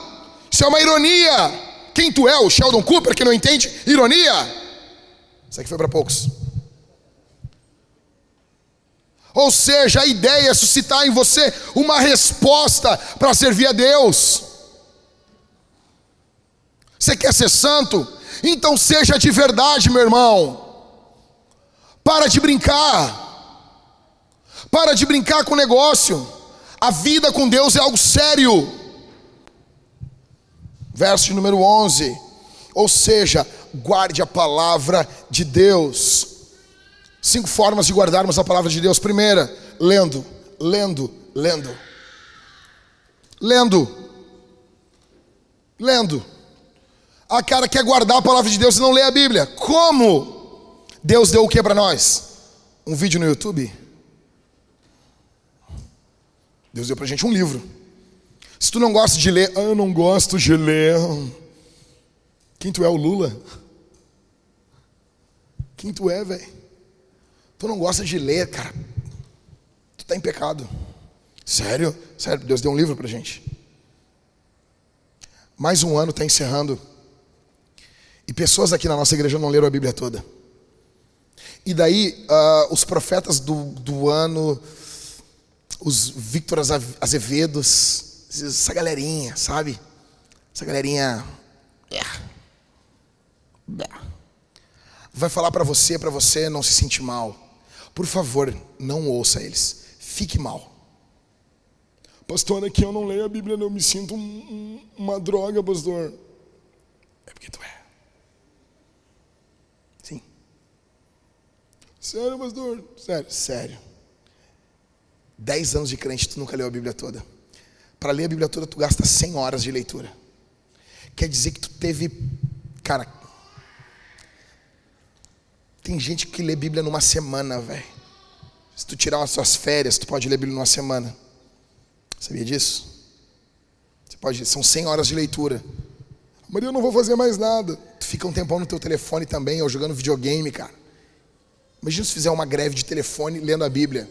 Speaker 1: Isso é uma ironia. Quem tu é, o Sheldon Cooper, que não entende ironia? Isso aqui foi para poucos. Ou seja, a ideia é suscitar em você uma resposta para servir a Deus. Você quer ser santo? Então seja de verdade, meu irmão. Para de brincar. Para de brincar com o negócio. A vida com Deus é algo sério. Verso número 11. Ou seja, guarde a palavra de Deus. Cinco formas de guardarmos a palavra de Deus. Primeira, lendo, lendo, lendo. Lendo. Lendo. A cara quer guardar a palavra de Deus e não lê a Bíblia. Como? Deus deu o que para nós? Um vídeo no YouTube? Deus deu para gente um livro. Se tu não gosta de ler, ah, eu não gosto de ler. Quem tu é, o Lula? Quem tu é, velho? Tu não gosta de ler, cara. Tu tá em pecado. Sério? Sério, Deus deu um livro pra gente. Mais um ano está encerrando. E pessoas aqui na nossa igreja não leram a Bíblia toda. E daí, uh, os profetas do, do ano, os Victor Azevedos, essa galerinha, sabe? Essa galerinha. Vai falar para você, para você não se sentir mal. Por favor, não ouça eles. Fique mal. Pastor, aqui eu não leio a Bíblia, eu me sinto um, um, uma droga, pastor. É porque tu é. Sério, pastor? Sério, sério. Dez anos de crente, tu nunca leu a Bíblia toda. Para ler a Bíblia toda, tu gasta 100 horas de leitura. Quer dizer que tu teve. Cara. Tem gente que lê Bíblia numa semana, velho. Se tu tirar as suas férias, tu pode ler Bíblia numa semana. Sabia disso? Você pode, são 100 horas de leitura. Maria, eu não vou fazer mais nada. Tu fica um tempão no teu telefone também, ou jogando videogame, cara. Imagina se fizer uma greve de telefone lendo a Bíblia.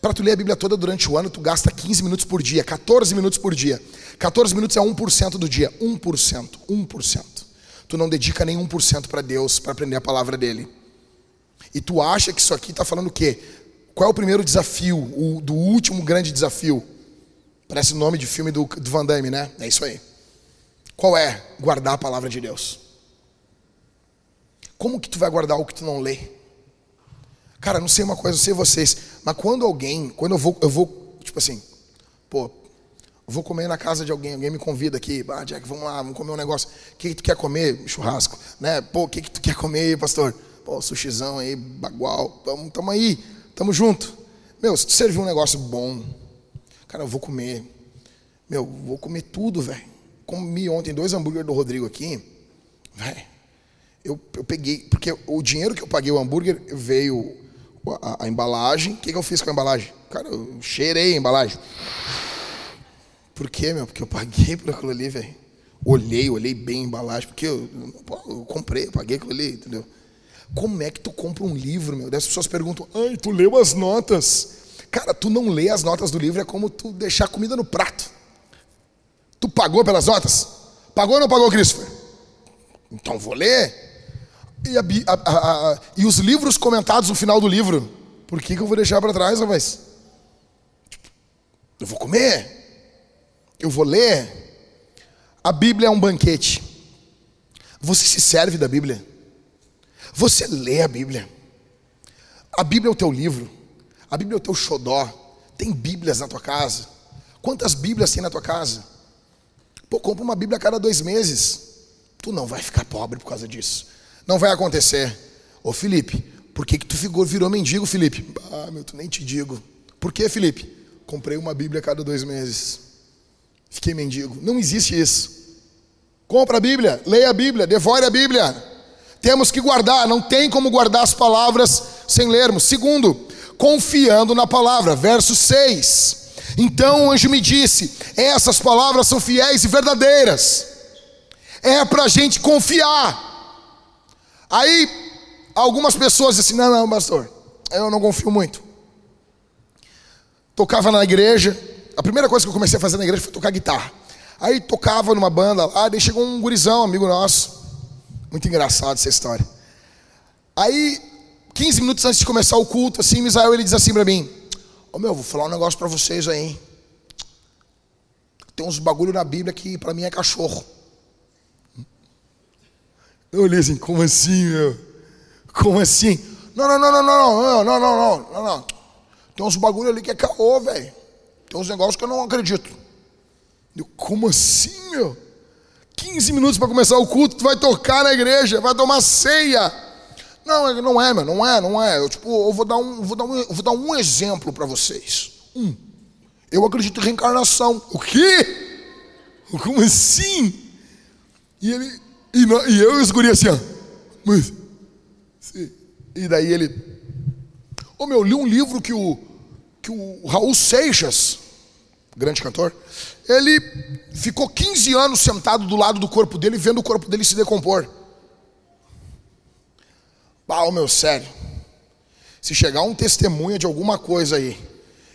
Speaker 1: Para tu ler a Bíblia toda durante o ano, tu gasta 15 minutos por dia, 14 minutos por dia. 14 minutos é 1% do dia. 1%. 1%. Tu não dedica nem 1% para Deus, para aprender a palavra dele. E tu acha que isso aqui está falando o quê? Qual é o primeiro desafio, o, do último grande desafio? Parece o nome de filme do, do Van Damme, né? É isso aí. Qual é? Guardar a palavra de Deus. Como que tu vai guardar o que tu não lê? Cara, não sei uma coisa, não sei vocês, mas quando alguém, quando eu vou, eu vou, tipo assim, pô, vou comer na casa de alguém, alguém me convida aqui, ah, Jack, vamos lá, vamos comer um negócio. O que, que tu quer comer? Churrasco, né? Pô, o que, que tu quer comer aí, pastor? Pô, sushizão aí, bagual, tamo, tamo aí, tamo junto. Meu, se tu servir um negócio bom, cara, eu vou comer. Meu, vou comer tudo, velho. Comi ontem dois hambúrguer do Rodrigo aqui, velho. Eu, eu peguei, porque o dinheiro que eu paguei o hambúrguer veio a, a embalagem. O que, que eu fiz com a embalagem? Cara, eu cheirei a embalagem. Por quê, meu? Porque eu paguei por aquilo ali, velho. Olhei, olhei bem a embalagem, porque eu, eu comprei, eu paguei aquilo ali, entendeu? Como é que tu compra um livro, meu? As pessoas perguntam, ai, tu leu as notas. Cara, tu não lê as notas do livro, é como tu deixar comida no prato. Tu pagou pelas notas? Pagou ou não pagou, Christopher? Então vou ler. E, a, a, a, e os livros comentados no final do livro? Por que, que eu vou deixar para trás, rapaz? Tipo, eu vou comer eu vou ler. A Bíblia é um banquete. Você se serve da Bíblia. Você lê a Bíblia. A Bíblia é o teu livro. A Bíblia é o teu xodó. Tem Bíblias na tua casa. Quantas Bíblias tem na tua casa? Pô, compra uma Bíblia a cada dois meses. Tu não vai ficar pobre por causa disso. Não vai acontecer. Ô Felipe, por que, que tu ficou, virou mendigo, Felipe? Ah, meu, tu nem te digo. Por que, Felipe? Comprei uma Bíblia a cada dois meses. Fiquei mendigo. Não existe isso. Compra a Bíblia, leia a Bíblia, devore a Bíblia. Temos que guardar, não tem como guardar as palavras sem lermos. Segundo, confiando na palavra. Verso 6. Então o anjo me disse: essas palavras são fiéis e verdadeiras. É para a gente confiar. Aí, algumas pessoas dizem assim: não, não, pastor, eu não confio muito. Tocava na igreja, a primeira coisa que eu comecei a fazer na igreja foi tocar guitarra. Aí tocava numa banda lá, daí chegou um gurizão, amigo nosso. Muito engraçado essa história. Aí, 15 minutos antes de começar o culto, assim, Misael, ele diz assim para mim: Ô oh, meu, vou falar um negócio para vocês aí. Tem uns bagulho na Bíblia que para mim é cachorro. Eu olhei assim, como assim, meu? Como assim? Não, não, não, não, não, não, não, não, não, não. Tem uns bagulho ali que é caô, velho. Tem uns negócios que eu não acredito. Eu, como assim, meu? 15 minutos para começar o culto, tu vai tocar na igreja, vai tomar ceia. Não, é, não é, meu, não é, não é. Eu, tipo, eu vou dar um, vou dar um, vou dar um exemplo para vocês. Um, eu acredito em reencarnação. O quê? Como assim? E ele, e, e eu escurei assim, ó. Mas, sim. e daí ele, ô oh, meu, li um livro que o que o Raul Seixas, grande cantor, ele ficou 15 anos sentado do lado do corpo dele, vendo o corpo dele se decompor. Ah, meu, sério. Se chegar um testemunha de alguma coisa aí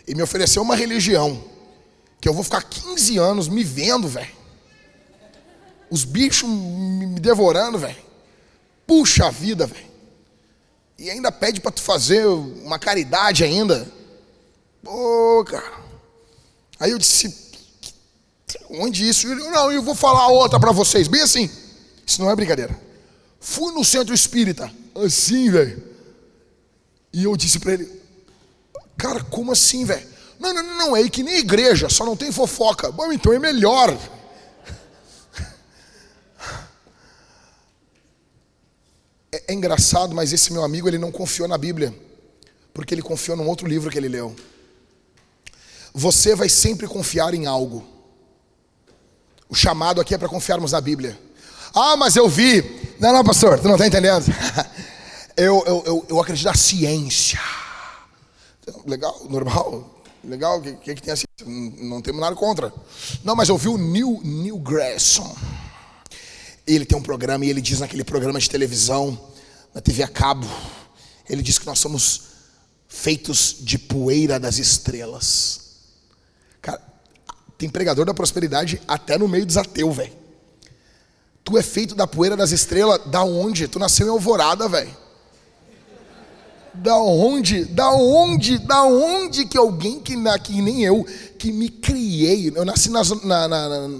Speaker 1: e me oferecer uma religião, que eu vou ficar 15 anos me vendo, velho. Os bichos me devorando, velho. Puxa vida, velho. E ainda pede para tu fazer uma caridade ainda. Pô, cara. Aí eu disse, onde isso? Eu, não, eu vou falar outra para vocês, bem assim. Isso não é brincadeira. Fui no centro espírita, assim, velho. E eu disse para ele, cara, como assim, velho? Não, não, não, não, é que nem igreja, só não tem fofoca. Bom, então é melhor. É, é engraçado, mas esse meu amigo, ele não confiou na Bíblia, porque ele confiou num outro livro que ele leu você vai sempre confiar em algo. O chamado aqui é para confiarmos na Bíblia. Ah, mas eu vi. Não, não, pastor, tu não está entendendo. eu, eu, eu, eu, acredito na ciência. Legal, normal. Legal, o que, que, que, tem assim? Não, não temos nada contra. Não, mas eu vi o Neil, Neil Grayson. Ele tem um programa e ele diz naquele programa de televisão, na TV a cabo, ele diz que nós somos feitos de poeira das estrelas. Tem pregador da prosperidade até no meio dos ateus, velho. Tu é feito da poeira das estrelas, da onde? Tu nasceu em Alvorada, velho. Da onde? Da onde? Da onde que alguém que, que nem eu, que me criei, eu nasci na, na, na,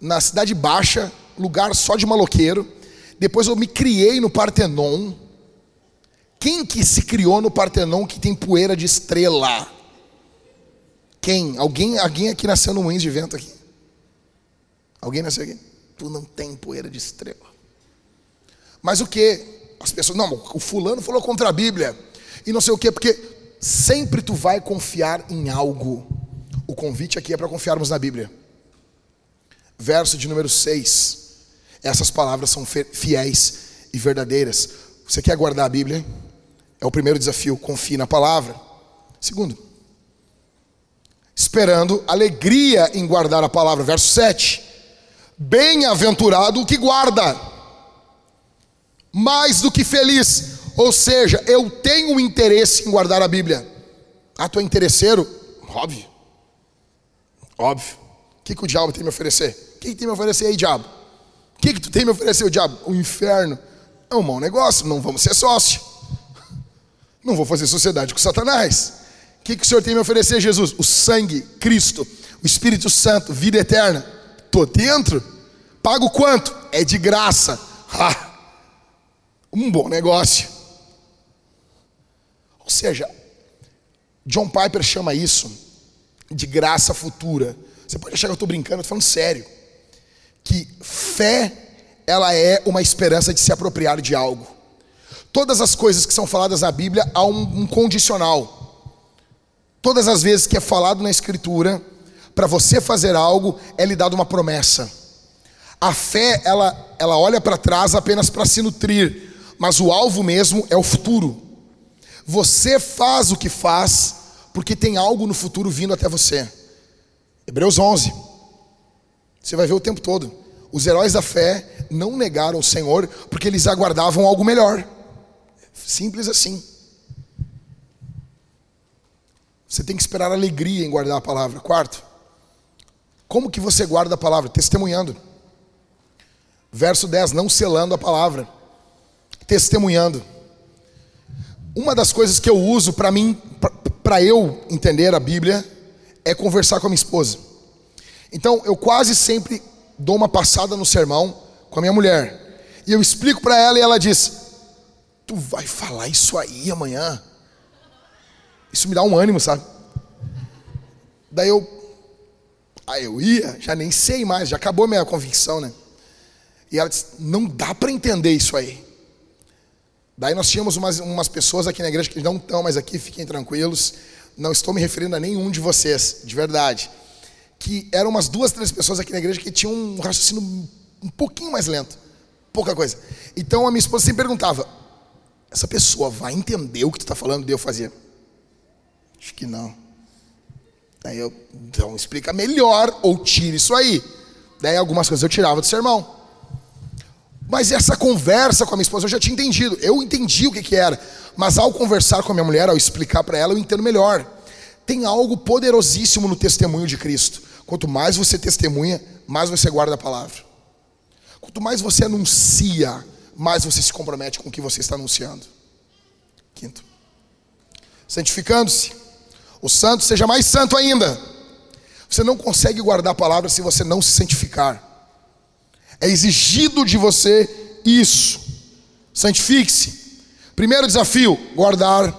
Speaker 1: na Cidade Baixa, lugar só de maloqueiro, Depois eu me criei no Partenon. Quem que se criou no Partenon que tem poeira de estrela? Quem? Alguém, alguém aqui nasceu no Moinhos de Vento aqui? Alguém nasceu aqui? Tu não tem poeira de estrela. Mas o que? As pessoas, não, o fulano falou contra a Bíblia. E não sei o que, porque sempre tu vai confiar em algo. O convite aqui é para confiarmos na Bíblia. Verso de número 6. Essas palavras são fiéis e verdadeiras. Você quer guardar a Bíblia? É o primeiro desafio, confie na palavra. Segundo, esperando alegria em guardar a palavra. Verso 7. Bem-aventurado o que guarda, mais do que feliz. Ou seja, eu tenho interesse em guardar a Bíblia. Ah, tu é interesseiro? Óbvio. Óbvio. O que, que o diabo tem me oferecer? O que, que tem me oferecer aí, diabo? O que, que tu tem me oferecer, o diabo? O inferno. É um mau negócio, não vamos ser sócio. Não vou fazer sociedade com Satanás. O que, que o Senhor tem me oferecer, Jesus? O sangue, Cristo, o Espírito Santo, vida eterna. Estou dentro. Pago quanto? É de graça. Ha! Um bom negócio. Ou seja, John Piper chama isso de graça futura. Você pode achar que eu estou brincando, eu estou falando sério. Que fé, ela é uma esperança de se apropriar de algo. Todas as coisas que são faladas na Bíblia há um, um condicional. Todas as vezes que é falado na Escritura, para você fazer algo, é lhe dado uma promessa. A fé, ela, ela olha para trás apenas para se nutrir, mas o alvo mesmo é o futuro. Você faz o que faz, porque tem algo no futuro vindo até você. Hebreus 11. Você vai ver o tempo todo. Os heróis da fé não negaram o Senhor, porque eles aguardavam algo melhor. Simples assim. Você tem que esperar alegria em guardar a palavra. Quarto, como que você guarda a palavra? Testemunhando. Verso 10, não selando a palavra, testemunhando. Uma das coisas que eu uso para mim, para eu entender a Bíblia, é conversar com a minha esposa. Então, eu quase sempre dou uma passada no sermão com a minha mulher. E eu explico para ela e ela diz: Tu vai falar isso aí amanhã? Isso me dá um ânimo, sabe? Daí eu. Aí eu ia, já nem sei mais, já acabou minha convicção, né? E ela disse: Não dá para entender isso aí. Daí nós tínhamos umas, umas pessoas aqui na igreja que não estão mais aqui, fiquem tranquilos. Não estou me referindo a nenhum de vocês, de verdade. Que eram umas duas, três pessoas aqui na igreja que tinham um raciocínio um pouquinho mais lento. Pouca coisa. Então a minha esposa sempre perguntava: essa pessoa vai entender o que tu está falando? E eu fazia, acho que não. Daí eu, então explica melhor ou tire isso aí. Daí algumas coisas eu tirava do sermão. Mas essa conversa com a minha esposa eu já tinha entendido. Eu entendi o que, que era. Mas ao conversar com a minha mulher, ao explicar para ela, eu entendo melhor. Tem algo poderosíssimo no testemunho de Cristo. Quanto mais você testemunha, mais você guarda a palavra. Quanto mais você anuncia mais você se compromete com o que você está anunciando. Quinto, santificando-se, o santo seja mais santo ainda. Você não consegue guardar a palavra se você não se santificar. É exigido de você isso. Santifique-se. Primeiro desafio, guardar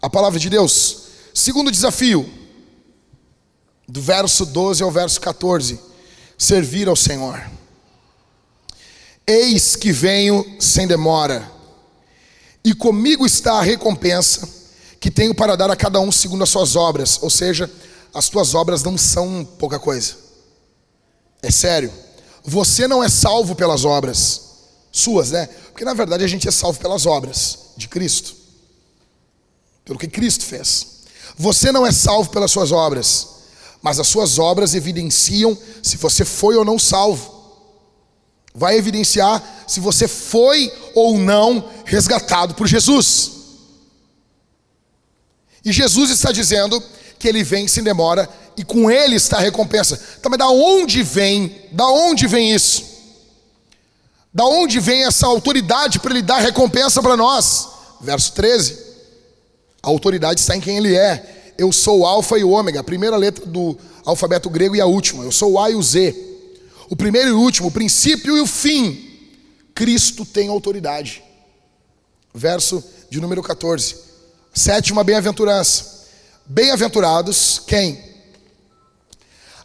Speaker 1: a palavra de Deus. Segundo desafio, do verso 12 ao verso 14, servir ao Senhor. Eis que venho sem demora, e comigo está a recompensa que tenho para dar a cada um segundo as suas obras. Ou seja, as tuas obras não são pouca coisa. É sério. Você não é salvo pelas obras suas, né? Porque na verdade a gente é salvo pelas obras de Cristo. Pelo que Cristo fez. Você não é salvo pelas suas obras, mas as suas obras evidenciam se você foi ou não salvo vai evidenciar se você foi ou não resgatado por Jesus. E Jesus está dizendo que ele vem sem demora e com ele está a recompensa. Então, mas da onde vem? Da onde vem isso? Da onde vem essa autoridade para ele dar recompensa para nós? Verso 13. A autoridade está em quem ele é. Eu sou o alfa e o ômega, a primeira letra do alfabeto grego e a última. Eu sou o A e o Z o primeiro e o último, o princípio e o fim. Cristo tem autoridade. Verso de número 14. Sétima bem-aventurança. Bem-aventurados quem?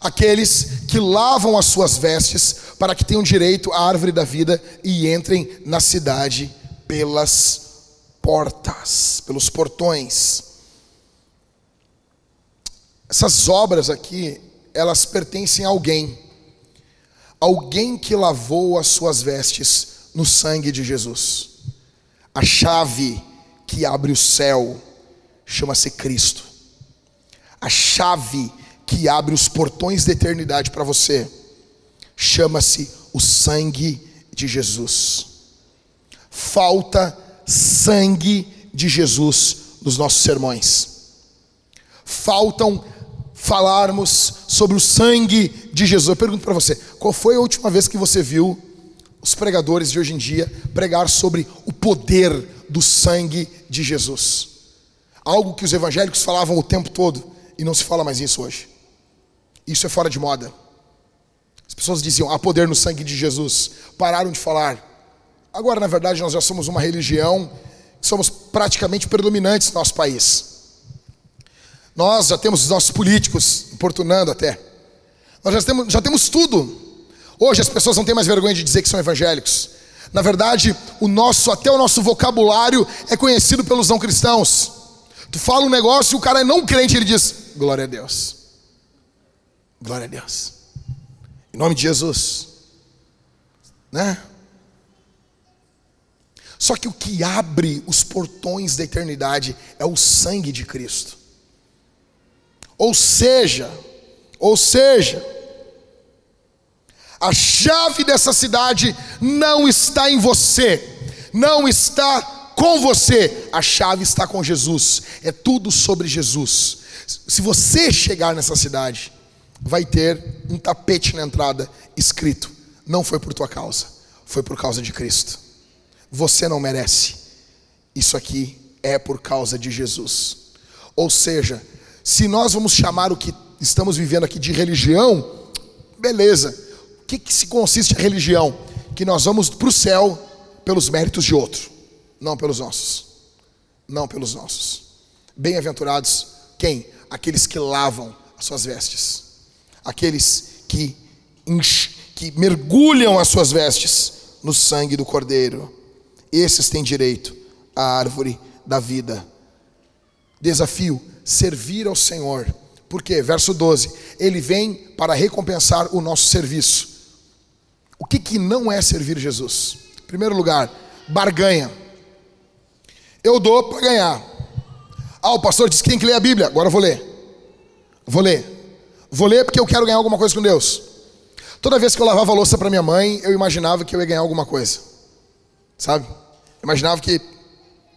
Speaker 1: Aqueles que lavam as suas vestes para que tenham direito à árvore da vida e entrem na cidade pelas portas, pelos portões. Essas obras aqui, elas pertencem a alguém. Alguém que lavou as suas vestes no sangue de Jesus. A chave que abre o céu chama-se Cristo. A chave que abre os portões da eternidade para você chama-se o sangue de Jesus. Falta sangue de Jesus nos nossos sermões. Faltam falarmos sobre o sangue de Jesus. Eu pergunto para você, qual foi a última vez que você viu os pregadores de hoje em dia pregar sobre o poder do sangue de Jesus? Algo que os evangélicos falavam o tempo todo e não se fala mais isso hoje. Isso é fora de moda. As pessoas diziam, há poder no sangue de Jesus. Pararam de falar. Agora, na verdade, nós já somos uma religião, somos praticamente predominantes no nosso país. Nós já temos os nossos políticos importunando até. Nós já temos, já temos tudo. Hoje as pessoas não têm mais vergonha de dizer que são evangélicos. Na verdade, o nosso, até o nosso vocabulário é conhecido pelos não cristãos. Tu fala um negócio e o cara é não crente, ele diz: Glória a Deus. Glória a Deus. Em nome de Jesus. Né? Só que o que abre os portões da eternidade é o sangue de Cristo. Ou seja, ou seja, a chave dessa cidade não está em você, não está com você, a chave está com Jesus, é tudo sobre Jesus. Se você chegar nessa cidade, vai ter um tapete na entrada escrito: não foi por tua causa, foi por causa de Cristo. Você não merece, isso aqui é por causa de Jesus. Ou seja, se nós vamos chamar o que estamos vivendo aqui de religião, beleza. Que, que se consiste a religião? Que nós vamos para o céu pelos méritos de outro, não pelos nossos. Não pelos nossos. Bem-aventurados quem? Aqueles que lavam as suas vestes. Aqueles que, que mergulham as suas vestes no sangue do Cordeiro. Esses têm direito à árvore da vida. Desafio: servir ao Senhor. Por quê? Verso 12. Ele vem para recompensar o nosso serviço. O que, que não é servir Jesus? Em primeiro lugar, barganha. Eu dou para ganhar. Ah, o pastor disse que tem que ler a Bíblia. Agora eu vou ler. Vou ler. Vou ler porque eu quero ganhar alguma coisa com Deus. Toda vez que eu lavava a louça para minha mãe, eu imaginava que eu ia ganhar alguma coisa. Sabe? Imaginava que,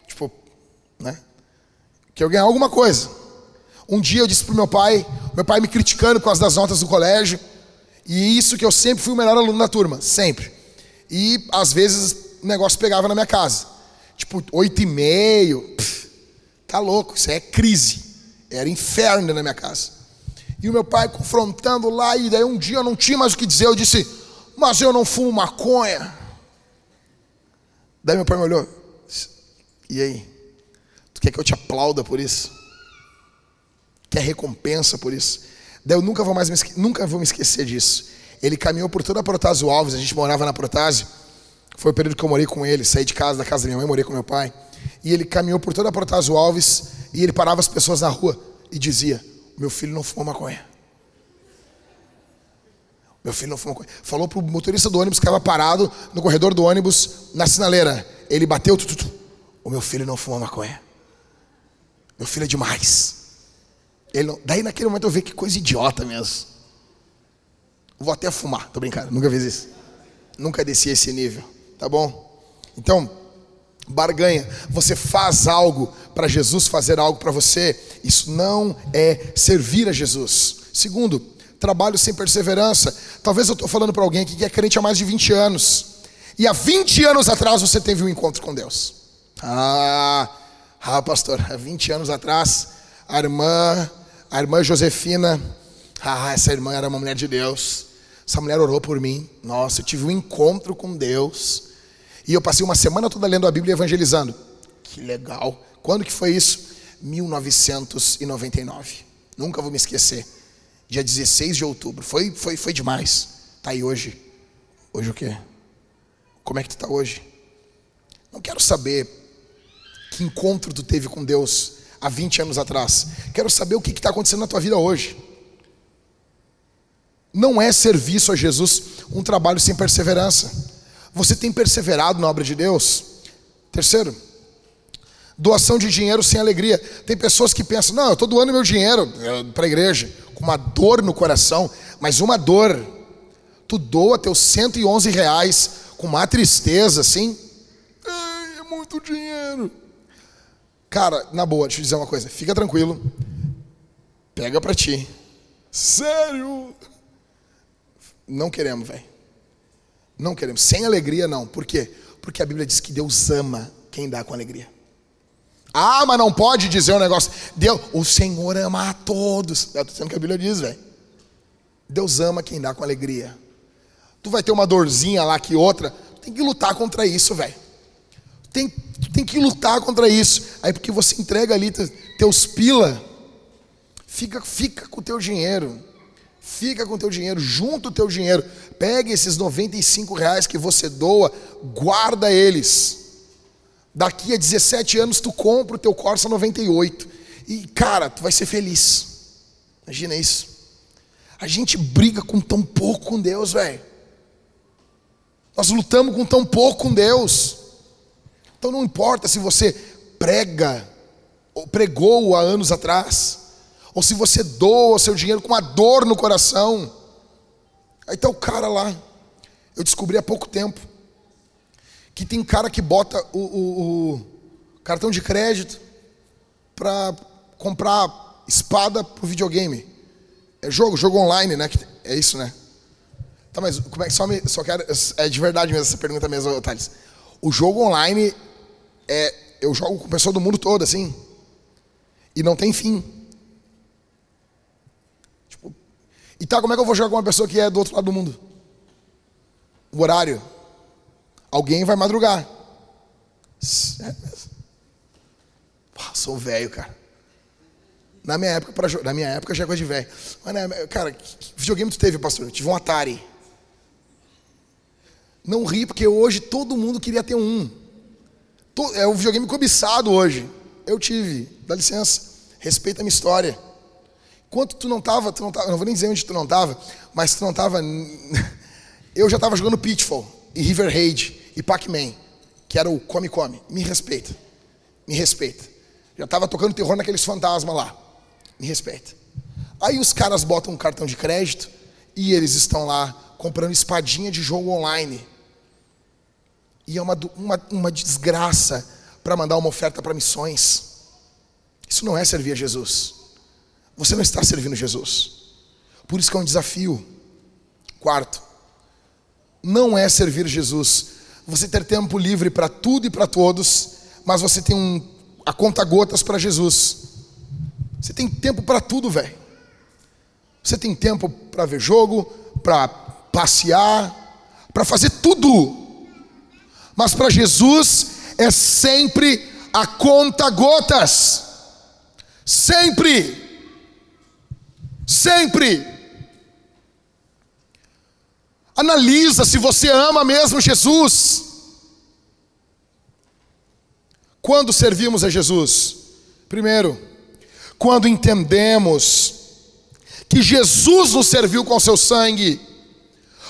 Speaker 1: tipo, né? que eu ganhar alguma coisa. Um dia eu disse para meu pai, meu pai me criticando por causa das notas do colégio, e isso que eu sempre fui o melhor aluno da turma, sempre. E às vezes o negócio pegava na minha casa. Tipo, oito e meio, tá louco, isso é crise. Era inferno na minha casa. E o meu pai confrontando lá, e daí um dia eu não tinha mais o que dizer, eu disse, mas eu não fumo maconha. Daí meu pai me olhou, e aí? Quer que eu te aplauda por isso? Quer recompensa por isso? Daí eu nunca vou mais nunca vou me esquecer disso. Ele caminhou por toda a Protásio Alves, a gente morava na Protásio. Foi o período que eu morei com ele, saí de casa, da casa da minha mãe, morei com meu pai. E ele caminhou por toda a Protásio Alves e ele parava as pessoas na rua e dizia: Meu filho não fuma maconha. Meu filho não fuma maconha. Falou pro motorista do ônibus que estava parado no corredor do ônibus, na sinaleira. Ele bateu, tu, tu. o meu filho não fuma maconha. Meu filho é demais. Não... Daí naquele momento eu vi que coisa idiota mesmo. Vou até fumar, tô brincando, nunca fiz isso. Nunca desci esse nível, tá bom? Então, barganha, você faz algo para Jesus fazer algo para você, isso não é servir a Jesus. Segundo, trabalho sem perseverança. Talvez eu estou falando para alguém aqui que é crente há mais de 20 anos. E há 20 anos atrás você teve um encontro com Deus. Ah, ah, pastor, há 20 anos atrás, a irmã, a irmã Josefina, ah, essa irmã era uma mulher de Deus. Essa mulher orou por mim. Nossa, eu tive um encontro com Deus. E eu passei uma semana toda lendo a Bíblia e evangelizando. Que legal. Quando que foi isso? 1999. Nunca vou me esquecer. Dia 16 de outubro. Foi, foi, foi demais. Tá aí hoje. Hoje o quê? Como é que tu está hoje? Não quero saber que encontro tu teve com Deus há 20 anos atrás. Quero saber o que está acontecendo na tua vida hoje. Não é serviço a Jesus um trabalho sem perseverança. Você tem perseverado na obra de Deus? Terceiro, doação de dinheiro sem alegria. Tem pessoas que pensam: não, eu estou doando meu dinheiro eh, para a igreja, com uma dor no coração, mas uma dor. Tu doa teus 111 reais com uma tristeza assim. É muito dinheiro. Cara, na boa, deixa eu dizer uma coisa. Fica tranquilo. Pega para ti. Sério? Não queremos, velho. Não queremos. Sem alegria, não. Por quê? Porque a Bíblia diz que Deus ama quem dá com alegria. Ah, mas não pode dizer um negócio. Deus, o Senhor ama a todos. Eu estou dizendo que a Bíblia diz, velho. Deus ama quem dá com alegria. Tu vai ter uma dorzinha lá que outra. Tem que lutar contra isso, velho. Tem, tu tem que lutar contra isso. Aí porque você entrega ali teus pila, fica, fica com o teu dinheiro. Fica com o teu dinheiro, junta o teu dinheiro. Pega esses 95 reais que você doa, guarda eles. Daqui a 17 anos tu compra o teu Corsa 98. E, cara, tu vai ser feliz. Imagina isso. A gente briga com tão pouco com Deus, velho. Nós lutamos com tão pouco com Deus. Então não importa se você prega, ou pregou há anos atrás ou se você doa o seu dinheiro com a dor no coração. Aí está o cara lá. Eu descobri há pouco tempo que tem cara que bota o, o, o cartão de crédito para comprar espada pro videogame. É jogo, jogo online, né? É isso, né? Tá, mas como é que só me, só quero é de verdade mesmo essa pergunta mesmo, Thales. O jogo online é eu jogo com pessoa do mundo todo assim. E não tem fim. E tá, como é que eu vou jogar com uma pessoa que é do outro lado do mundo? O horário. Alguém vai madrugar. É mesmo. sou velho, cara. Na minha época, pra, na minha época já é coisa de velho. Mas, né, cara, que videogame tu teve, pastor? Eu tive um Atari. Não ri, porque hoje todo mundo queria ter um. É um videogame cobiçado hoje. Eu tive, dá licença. Respeita a minha história. Enquanto tu não estava, tu não tava, não vou nem dizer onde tu não estava, mas tu não estava. Eu já estava jogando Pitfall, e River Raid, e Pac-Man, que era o Come Come. Me respeita. Me respeita. Já estava tocando terror naqueles fantasmas lá. Me respeita. Aí os caras botam um cartão de crédito e eles estão lá comprando espadinha de jogo online. E é uma, uma, uma desgraça para mandar uma oferta para missões. Isso não é servir a Jesus você não está servindo Jesus. Por isso que é um desafio. Quarto, não é servir Jesus. Você ter tempo livre para tudo e para todos, mas você tem um, a conta gotas para Jesus. Você tem tempo para tudo, velho. Você tem tempo para ver jogo, para passear, para fazer tudo. Mas para Jesus é sempre a conta gotas. Sempre. Sempre. Analisa se você ama mesmo Jesus. Quando servimos a Jesus? Primeiro, quando entendemos que Jesus nos serviu com seu sangue.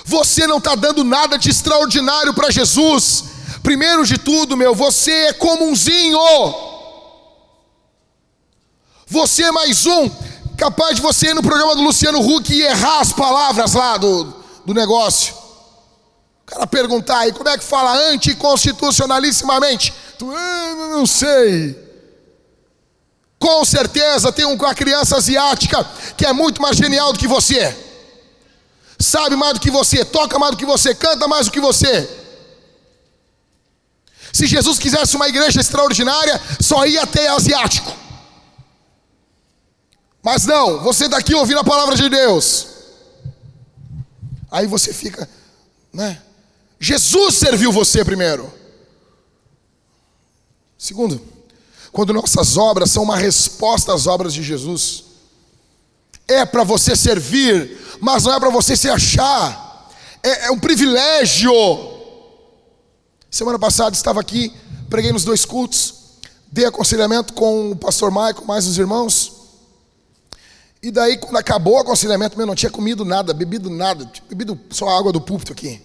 Speaker 1: Você não está dando nada de extraordinário para Jesus. Primeiro de tudo, meu, você é comunzinho. Você é mais um Capaz de você ir no programa do Luciano Huck e errar as palavras lá do, do negócio. O cara perguntar aí, como é que fala anticonstitucionalissimamente? Tu, ah, não sei. Com certeza tem uma criança asiática que é muito mais genial do que você. Sabe mais do que você, toca mais do que você, canta mais do que você. Se Jesus quisesse uma igreja extraordinária, só ia ter asiático. Mas não, você está aqui ouvindo a palavra de Deus. Aí você fica, né? Jesus serviu você primeiro. Segundo, quando nossas obras são uma resposta às obras de Jesus. É para você servir, mas não é para você se achar. É, é um privilégio. Semana passada estava aqui, preguei nos dois cultos, dei aconselhamento com o pastor Michael, mais os irmãos. E daí, quando acabou o aconselhamento, eu não tinha comido nada, bebido nada, tinha bebido só a água do púlpito aqui.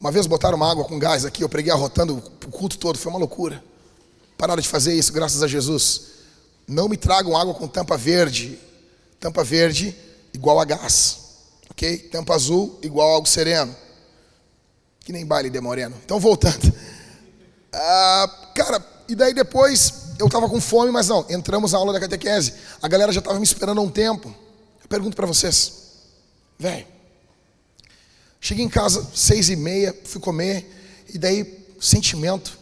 Speaker 1: Uma vez botaram uma água com gás aqui, eu preguei arrotando o culto todo, foi uma loucura. Pararam de fazer isso, graças a Jesus. Não me tragam água com tampa verde. Tampa verde igual a gás. Ok? Tampa azul igual a algo sereno. Que nem baile de moreno. Então, voltando. Ah, cara, e daí depois eu estava com fome, mas não. Entramos na aula da catequese. A galera já estava me esperando há um tempo. Eu pergunto para vocês. Velho. Cheguei em casa, seis e meia, fui comer. E daí, sentimento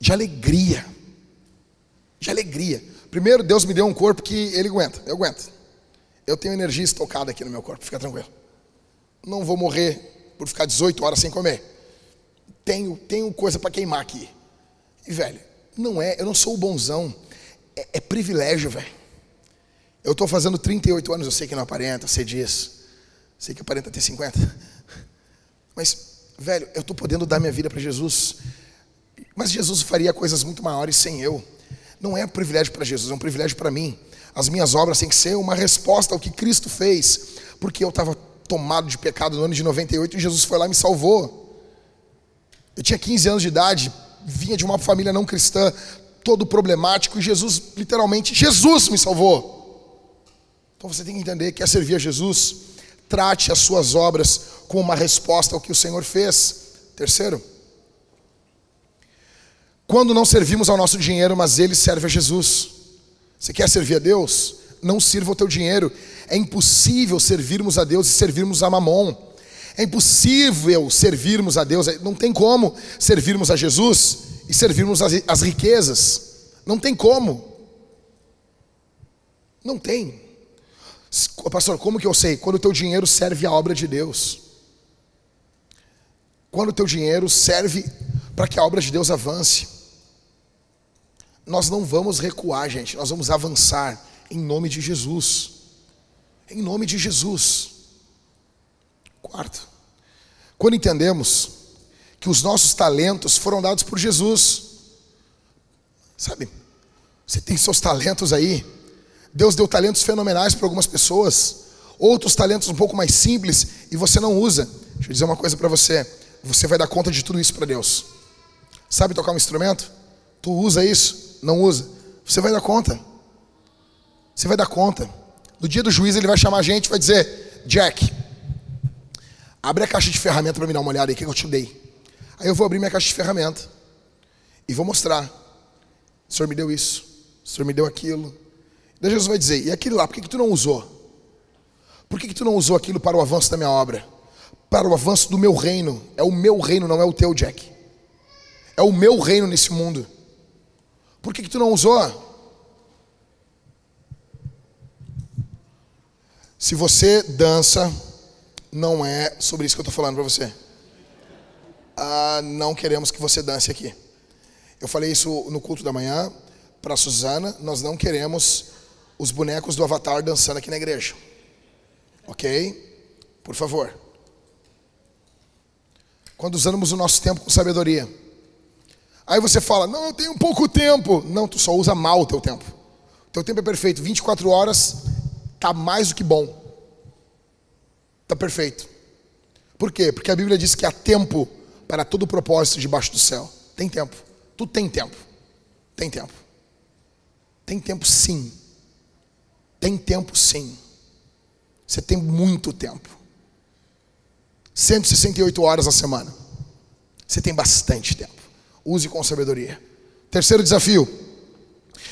Speaker 1: de alegria de alegria. Primeiro, Deus me deu um corpo que Ele aguenta, eu aguento. Eu tenho energia estocada aqui no meu corpo, fica tranquilo. Não vou morrer por ficar 18 horas sem comer. Tenho, tenho coisa para queimar aqui. E, velho, não é, eu não sou o bonzão. É, é privilégio, velho. Eu estou fazendo 38 anos, eu sei que não aparenta, sei disso. Sei que aparenta ter 50. Mas, velho, eu estou podendo dar minha vida para Jesus. Mas Jesus faria coisas muito maiores sem eu. Não é um privilégio para Jesus, é um privilégio para mim. As minhas obras têm que ser uma resposta ao que Cristo fez, porque eu estava tomado de pecado no ano de 98 e Jesus foi lá e me salvou. Eu tinha 15 anos de idade, vinha de uma família não cristã, todo problemático, e Jesus, literalmente, Jesus me salvou. Então você tem que entender que é servir a Jesus, trate as suas obras como uma resposta ao que o Senhor fez. Terceiro, quando não servimos ao nosso dinheiro, mas ele serve a Jesus. Você quer servir a Deus? Não sirva o teu dinheiro. É impossível servirmos a Deus e servirmos a Mamon. É impossível servirmos a Deus. Não tem como servirmos a Jesus e servirmos as, as riquezas. Não tem como. Não tem. Pastor, como que eu sei? Quando o teu dinheiro serve a obra de Deus. Quando o teu dinheiro serve para que a obra de Deus avance nós não vamos recuar, gente, nós vamos avançar em nome de Jesus. Em nome de Jesus. Quarto, quando entendemos que os nossos talentos foram dados por Jesus, sabe, você tem seus talentos aí, Deus deu talentos fenomenais para algumas pessoas, outros talentos um pouco mais simples e você não usa. Deixa eu dizer uma coisa para você: você vai dar conta de tudo isso para Deus. Sabe tocar um instrumento? Tu usa isso, não usa, você vai dar conta. Você vai dar conta. No dia do juiz ele vai chamar a gente e vai dizer: Jack, abre a caixa de ferramenta para me dar uma olhada aí, que eu te dei. Aí eu vou abrir minha caixa de ferramenta e vou mostrar. O senhor me deu isso, o senhor me deu aquilo. Daí Jesus vai dizer: E aquilo lá, por que, que tu não usou? Por que, que tu não usou aquilo para o avanço da minha obra? Para o avanço do meu reino. É o meu reino, não é o teu, Jack. É o meu reino nesse mundo. Por que, que tu não usou? Se você dança, não é sobre isso que eu estou falando para você. Ah, não queremos que você dance aqui. Eu falei isso no culto da manhã para Suzana. Nós não queremos os bonecos do Avatar dançando aqui na igreja. Ok? Por favor. Quando usamos o nosso tempo com sabedoria. Aí você fala, não, eu tenho pouco tempo. Não, tu só usa mal o teu tempo. O teu tempo é perfeito. 24 horas tá mais do que bom. Tá perfeito. Por quê? Porque a Bíblia diz que há tempo para todo propósito debaixo do céu. Tem tempo. Tu tem tempo. Tem tempo. Tem tempo sim. Tem tempo sim. Você tem muito tempo. 168 horas na semana. Você tem bastante tempo. Use com sabedoria. Terceiro desafio.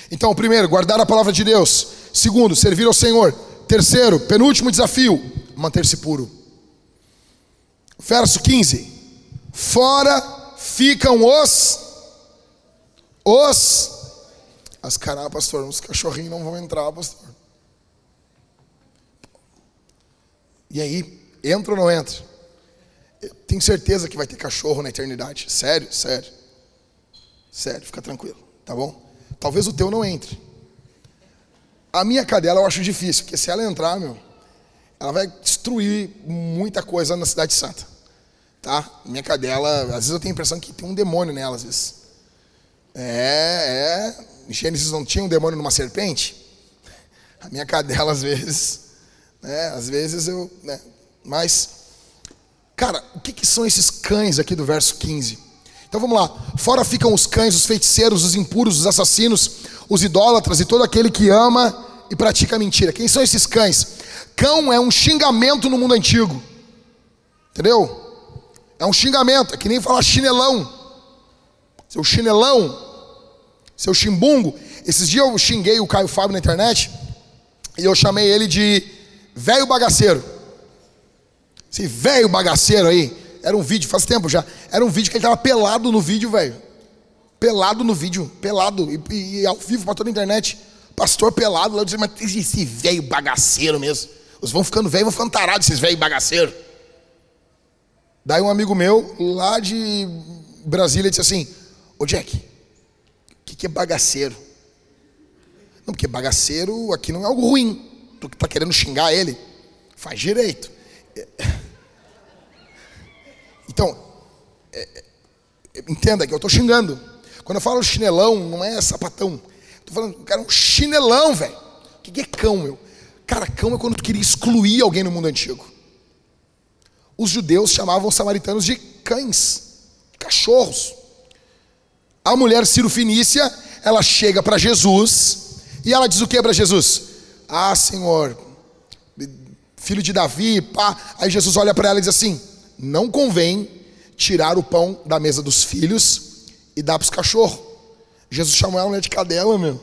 Speaker 1: Então, primeiro, guardar a palavra de Deus. Segundo, servir ao Senhor. Terceiro, penúltimo desafio, manter-se puro. Verso 15. Fora ficam os os as caras, pastor, os cachorrinhos não vão entrar, pastor. E aí, entra ou não entra? Eu tenho certeza que vai ter cachorro na eternidade. Sério, sério. Sério, fica tranquilo. Tá bom? Talvez o teu não entre. A minha cadela eu acho difícil, porque se ela entrar, meu, ela vai destruir muita coisa na Cidade Santa. Tá? Minha cadela, às vezes eu tenho a impressão que tem um demônio nela, às vezes. É, é. Em Gênesis não tinha um demônio numa serpente? A minha cadela, às vezes, né? Às vezes eu, né? Mas, cara, o que, que são esses cães aqui do verso 15? Então vamos lá. Fora ficam os cães, os feiticeiros, os impuros, os assassinos, os idólatras e todo aquele que ama e pratica mentira. Quem são esses cães? Cão é um xingamento no mundo antigo. Entendeu? É um xingamento, é que nem falar chinelão. Seu chinelão, seu chimbungo. Esses dias eu xinguei o Caio Fábio na internet e eu chamei ele de velho bagaceiro. Esse velho bagaceiro aí. Era um vídeo, faz tempo já. Era um vídeo que ele tava pelado no vídeo, velho. Pelado no vídeo, pelado. E, e ao vivo para toda a internet. Pastor pelado. Lá eu mas esse velho bagaceiro mesmo. Os vão ficando velhos, vão ficando tarados, esses velhos bagaceiros. Daí um amigo meu, lá de Brasília, disse assim: Ô Jack, o que, que é bagaceiro? Não, porque bagaceiro aqui não é algo ruim. Tu que está querendo xingar ele, faz direito. Então, é, é, entenda que eu estou xingando. Quando eu falo chinelão, não é sapatão. Falando, cara, um chinelão, velho. O que é cão, meu? Cara, cão é quando tu queria excluir alguém no mundo antigo. Os judeus chamavam os samaritanos de cães, cachorros. A mulher Ciro Finícia, ela chega para Jesus e ela diz o que para Jesus? Ah, Senhor, filho de Davi, pá. Aí Jesus olha para ela e diz assim: Não convém tirar o pão da mesa dos filhos e dar para os cachorros. Jesus chamou ela de cadela, meu.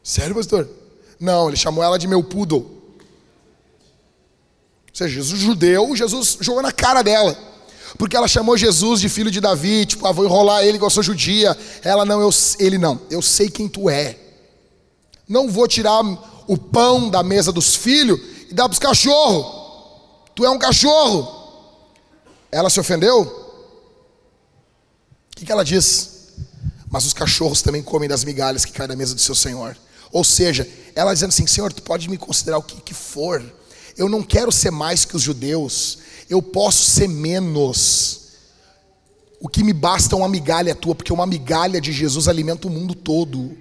Speaker 1: Sério, pastor? Não, ele chamou ela de meu poodle. Ou seja, Jesus judeu, Jesus jogou na cara dela. Porque ela chamou Jesus de filho de Davi, tipo, ah, vou enrolar ele igual eu sou judia. Ela não, eu, ele não. Eu sei quem tu é. Não vou tirar o pão da mesa dos filhos e dar para os cachorros. Tu é um cachorro. Ela se ofendeu? O que, que ela diz? Mas os cachorros também comem das migalhas que caem da mesa do seu Senhor. Ou seja, ela dizendo assim: Senhor, tu pode me considerar o que, que for. Eu não quero ser mais que os judeus. Eu posso ser menos. O que me basta é uma migalha tua, porque uma migalha de Jesus alimenta o mundo todo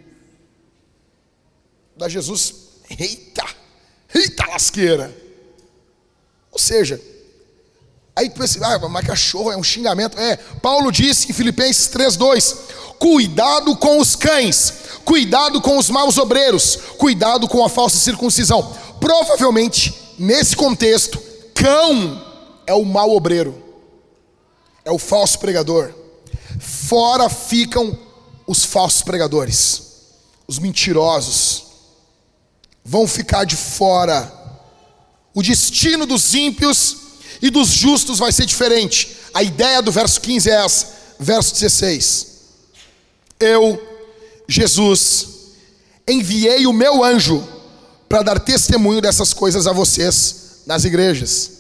Speaker 1: da Jesus, eita, eita lasqueira. Ou seja, aí tu pensa, ah, mas cachorro é um xingamento. É, Paulo disse em Filipenses 3,2: cuidado com os cães, cuidado com os maus obreiros, cuidado com a falsa circuncisão. Provavelmente, nesse contexto, cão é o mau obreiro, é o falso pregador. Fora ficam os falsos pregadores, os mentirosos, vão ficar de fora. O destino dos ímpios e dos justos vai ser diferente. A ideia do verso 15 é essa, verso 16. Eu, Jesus, enviei o meu anjo para dar testemunho dessas coisas a vocês nas igrejas.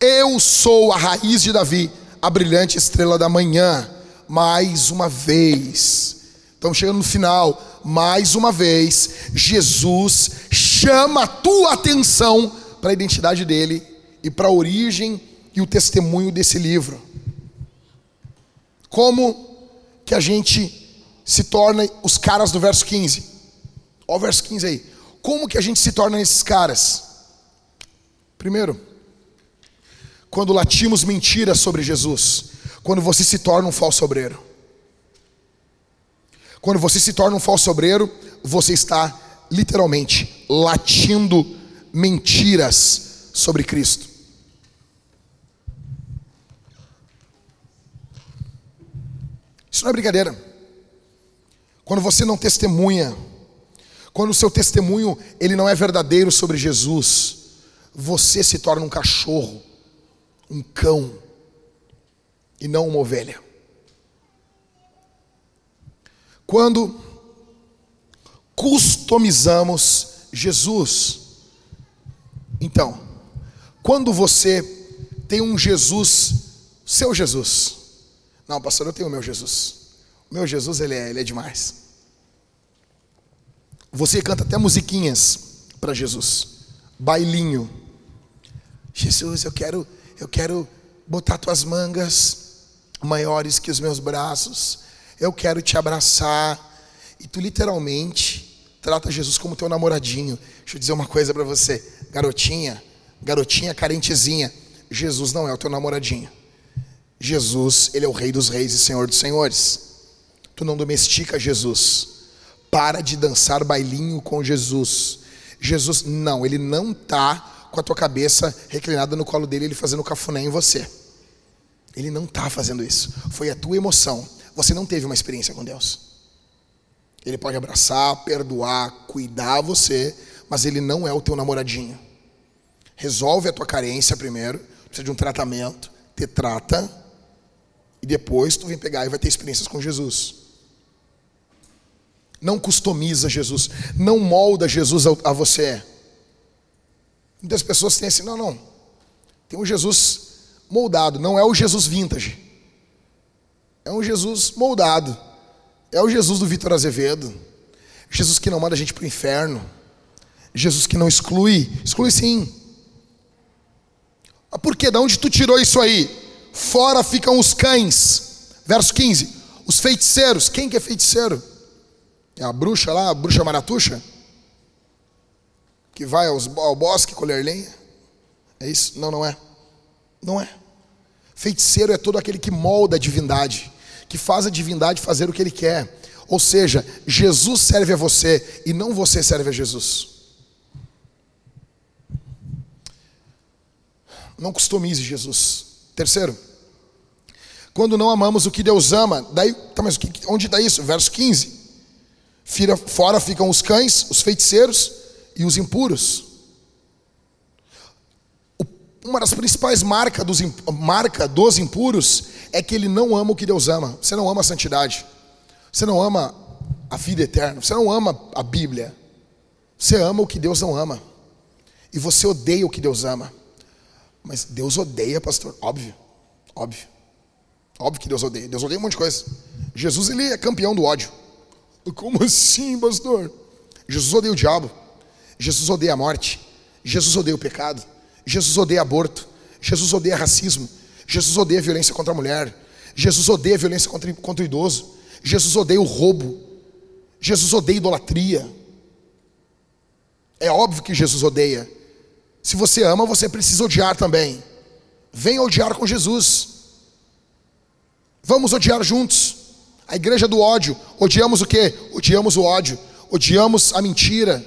Speaker 1: Eu sou a raiz de Davi, a brilhante estrela da manhã. Mais uma vez, estamos chegando no final mais uma vez, Jesus chama a tua atenção para a identidade dele e para a origem e o testemunho desse livro. Como que a gente se torna os caras do verso 15? Olha o verso 15 aí. Como que a gente se torna esses caras? Primeiro, quando latimos mentiras sobre Jesus, quando você se torna um falso obreiro. Quando você se torna um falso obreiro, você está literalmente latindo mentiras sobre Cristo. Isso não é brincadeira. Quando você não testemunha, quando o seu testemunho ele não é verdadeiro sobre Jesus, você se torna um cachorro, um cão e não uma ovelha. Quando customizamos Jesus. Então, quando você tem um Jesus, seu Jesus. Não, pastor, eu tenho o meu Jesus. Meu Jesus, ele é, ele é demais. Você canta até musiquinhas para Jesus. Bailinho. Jesus, eu quero, eu quero botar tuas mangas maiores que os meus braços. Eu quero te abraçar. E tu literalmente trata Jesus como teu namoradinho. Deixa eu dizer uma coisa para você, garotinha, garotinha carentezinha. Jesus não é o teu namoradinho. Jesus, ele é o rei dos reis e senhor dos senhores. Tu não domestica Jesus. Para de dançar bailinho com Jesus. Jesus, não, ele não está com a tua cabeça reclinada no colo dele, ele fazendo cafuné em você. Ele não está fazendo isso. Foi a tua emoção. Você não teve uma experiência com Deus. Ele pode abraçar, perdoar, cuidar você, mas ele não é o teu namoradinho. Resolve a tua carência primeiro, precisa de um tratamento, te trata, e depois tu vem pegar e vai ter experiências com Jesus. Não customiza Jesus, não molda Jesus a você. Muitas pessoas têm assim, não, não. Tem um Jesus moldado, não é o Jesus vintage. É um Jesus moldado. É o Jesus do Vitor Azevedo. Jesus que não manda a gente para o inferno. Jesus que não exclui. Exclui sim. Mas por quê? De onde tu tirou isso aí? Fora ficam os cães. Verso 15. Os feiticeiros. Quem que é feiticeiro? É a bruxa lá, a bruxa maratuxa? Que vai aos, ao bosque colher lenha? É isso? Não, não é. Não é. Feiticeiro é todo aquele que molda a divindade, que faz a divindade fazer o que ele quer. Ou seja, Jesus serve a você e não você serve a Jesus. Não customize Jesus. Terceiro, quando não amamos o que Deus ama, daí, tá, mas onde está isso? Verso 15. Fora ficam os cães, os feiticeiros e os impuros uma das principais marcas dos, marca dos impuros é que ele não ama o que Deus ama. Você não ama a santidade. Você não ama a vida eterna. Você não ama a Bíblia. Você ama o que Deus não ama. E você odeia o que Deus ama. Mas Deus odeia, pastor. Óbvio. Óbvio. Óbvio que Deus odeia. Deus odeia um monte de coisa. Jesus, ele é campeão do ódio. Como assim, pastor? Jesus odeia o diabo. Jesus odeia a morte. Jesus odeia o pecado. Jesus odeia aborto. Jesus odeia racismo. Jesus odeia violência contra a mulher. Jesus odeia violência contra, contra o idoso. Jesus odeia o roubo. Jesus odeia idolatria. É óbvio que Jesus odeia. Se você ama, você precisa odiar também. Venha odiar com Jesus. Vamos odiar juntos. A igreja do ódio. Odiamos o que? Odiamos o ódio. Odiamos a mentira.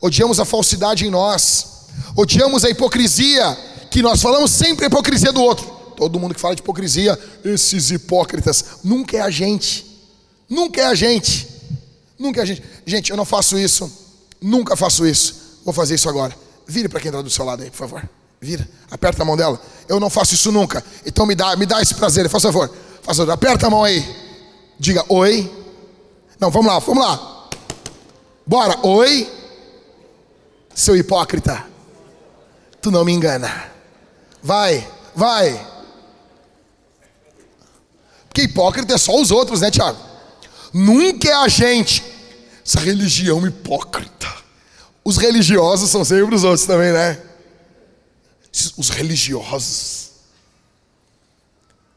Speaker 1: Odiamos a falsidade em nós. Odiamos a hipocrisia, que nós falamos sempre a hipocrisia do outro. Todo mundo que fala de hipocrisia, esses hipócritas, nunca é a gente. Nunca é a gente. Nunca é a gente. Gente, eu não faço isso. Nunca faço isso. Vou fazer isso agora. Vire para quem está do seu lado aí, por favor. Vira. Aperta a mão dela. Eu não faço isso nunca. Então me dá, me dá esse prazer, por favor. Favor. Aperta a mão aí. Diga oi. Não, vamos lá, vamos lá. Bora. Oi. Seu hipócrita tu não me engana. Vai, vai. Porque hipócrita é só os outros, né, Tiago? Nunca é a gente. Essa religião hipócrita. Os religiosos são sempre os outros também, né? Os religiosos.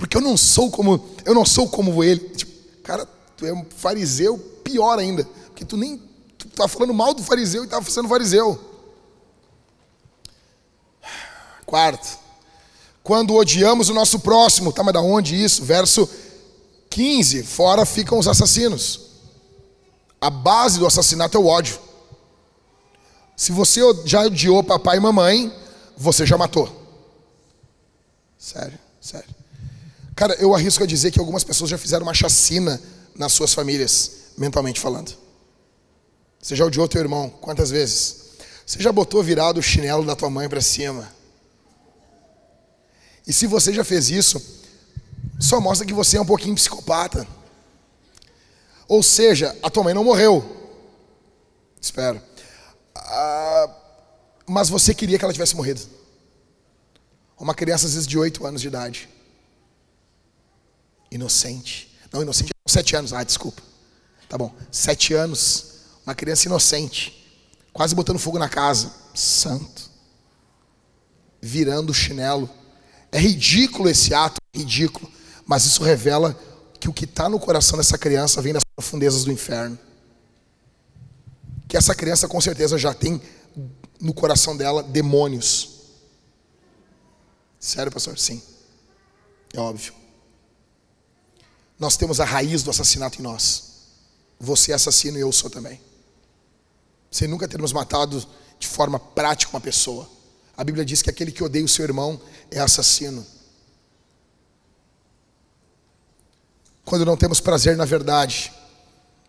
Speaker 1: Porque eu não sou como, eu não sou como ele. Tipo, cara, tu é um fariseu, pior ainda. Porque tu nem tu tá falando mal do fariseu e tá sendo fariseu. Quarto, quando odiamos o nosso próximo, tá, mas da onde isso? Verso 15: fora ficam os assassinos. A base do assassinato é o ódio. Se você já odiou papai e mamãe, você já matou. Sério, sério. Cara, eu arrisco a dizer que algumas pessoas já fizeram uma chacina nas suas famílias, mentalmente falando. Você já odiou teu irmão quantas vezes? Você já botou virado o chinelo da tua mãe para cima? E se você já fez isso, só mostra que você é um pouquinho psicopata. Ou seja, a tua mãe não morreu. Espero. Ah, mas você queria que ela tivesse morrido. Uma criança, às vezes, de 8 anos de idade. Inocente. Não, inocente, sete anos. Ah, desculpa. Tá bom. Sete anos. Uma criança inocente, quase botando fogo na casa. Santo. Virando o chinelo. É ridículo esse ato, ridículo. Mas isso revela que o que está no coração dessa criança vem das profundezas do inferno. Que essa criança com certeza já tem no coração dela demônios. Sério, pastor? Sim. É óbvio. Nós temos a raiz do assassinato em nós. Você é assassino e eu sou também. Sem nunca termos matado de forma prática uma pessoa. A Bíblia diz que aquele que odeia o seu irmão é assassino. Quando não temos prazer na verdade,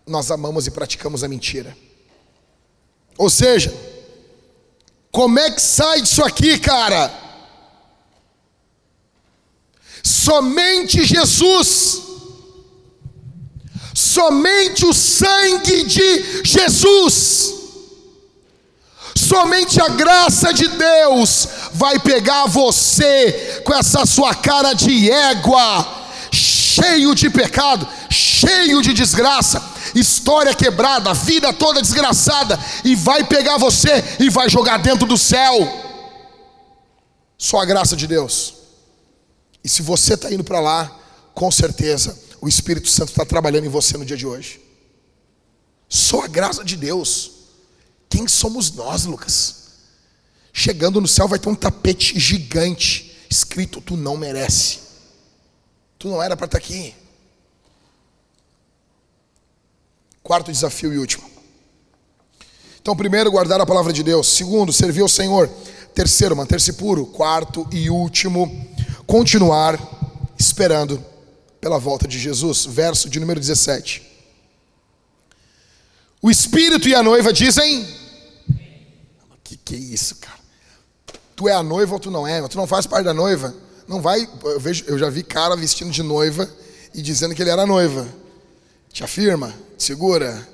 Speaker 1: nós amamos e praticamos a mentira. Ou seja, como é que sai disso aqui, cara? Somente Jesus, somente o sangue de Jesus, somente a graça de Deus vai pegar você com essa sua cara de égua cheio de pecado, cheio de desgraça, história quebrada, vida toda desgraçada, e vai pegar você e vai jogar dentro do céu. Só a graça de Deus. E se você está indo para lá, com certeza o Espírito Santo está trabalhando em você no dia de hoje. Só a graça de Deus. Quem somos nós, Lucas? Chegando no céu vai ter um tapete gigante escrito: Tu não merece. Tu não era para estar tá aqui. Quarto desafio e último. Então, primeiro, guardar a palavra de Deus. Segundo, servir ao Senhor. Terceiro, manter-se puro. Quarto e último, continuar esperando pela volta de Jesus. Verso de número 17. O Espírito e a noiva dizem: Que que é isso, cara? Tu é a noiva ou tu não é? Tu não faz parte da noiva? Não vai, eu, vejo, eu já vi cara vestindo de noiva e dizendo que ele era noiva. Te afirma, segura.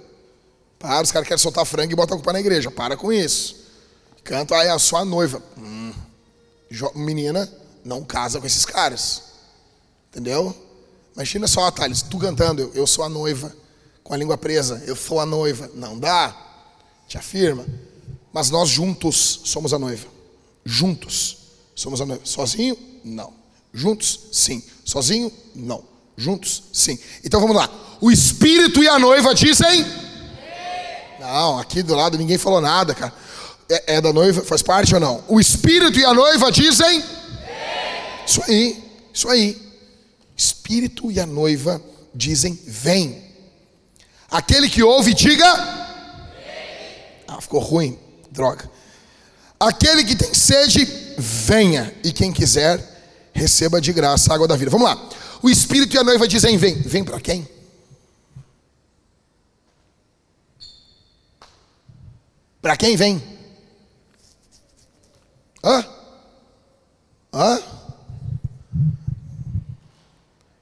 Speaker 1: Para, os caras querem soltar frango e botar a culpa na igreja. Para com isso. Canta, aí a sua noiva. Hum, menina, não casa com esses caras. Entendeu? Imagina só, Thales, tu cantando, eu, eu sou a noiva, com a língua presa, eu sou a noiva. Não dá. Te afirma. Mas nós juntos somos a noiva. Juntos somos a noiva. Sozinho, não. Juntos? Sim. Sozinho? Não. Juntos? Sim. Então vamos lá. O Espírito e a noiva dizem? Não, aqui do lado ninguém falou nada, cara. É, é da noiva, faz parte ou não? O Espírito e a noiva dizem? Isso aí, isso aí. Espírito e a noiva dizem: vem. Aquele que ouve, diga. Ah, ficou ruim, droga. Aquele que tem sede, venha. E quem quiser, receba de graça a água da vida. Vamos lá. O Espírito e a noiva dizem: vem. Vem para quem? Para quem vem? Hã? Hã?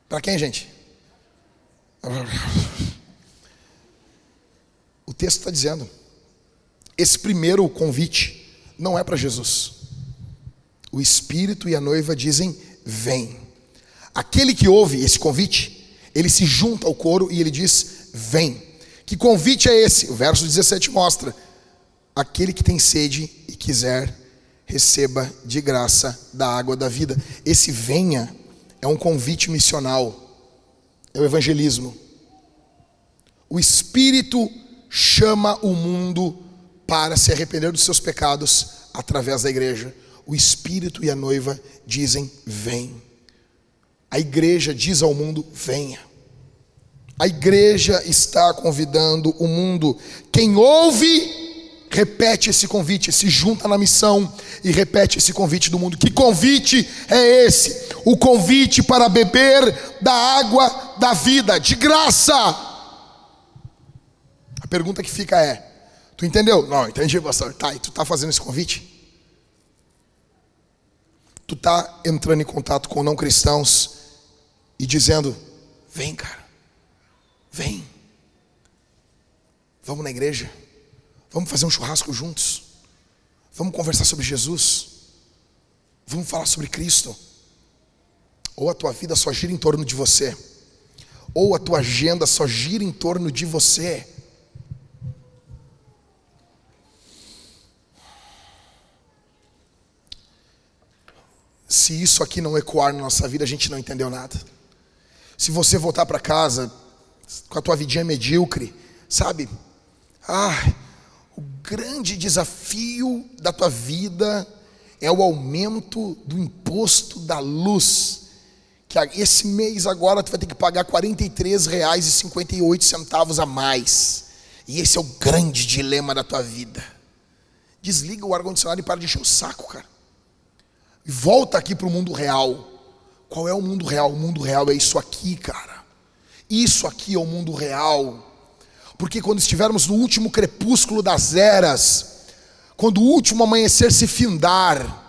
Speaker 1: Para quem, gente? O texto está dizendo: esse primeiro convite não é para Jesus. O Espírito e a noiva dizem: Vem. Aquele que ouve esse convite, ele se junta ao coro e ele diz: Vem. Que convite é esse? O verso 17 mostra: Aquele que tem sede e quiser, receba de graça da água da vida. Esse venha é um convite missional, é o evangelismo. O Espírito chama o mundo para se arrepender dos seus pecados através da igreja. O Espírito e a noiva dizem: Vem. A igreja diz ao mundo: Venha. A igreja está convidando o mundo. Quem ouve, repete esse convite, se junta na missão e repete esse convite do mundo. Que convite é esse? O convite para beber da água da vida, de graça. A pergunta que fica é: Tu entendeu? Não, entendi, pastor. Tá, e tu tá fazendo esse convite? Tu tá entrando em contato com não cristãos e dizendo: Vem, cara, vem. Vamos na igreja. Vamos fazer um churrasco juntos. Vamos conversar sobre Jesus. Vamos falar sobre Cristo. Ou a tua vida só gira em torno de você. Ou a tua agenda só gira em torno de você. Se isso aqui não ecoar na nossa vida, a gente não entendeu nada. Se você voltar para casa com a tua vidinha medíocre, sabe? Ah, o grande desafio da tua vida é o aumento do imposto da luz. Que esse mês agora tu vai ter que pagar R$ 43,58 a mais. E esse é o grande dilema da tua vida. Desliga o ar-condicionado e para de encher o saco, cara. E volta aqui para o mundo real. Qual é o mundo real? O mundo real é isso aqui, cara. Isso aqui é o mundo real. Porque quando estivermos no último crepúsculo das eras, quando o último amanhecer se findar,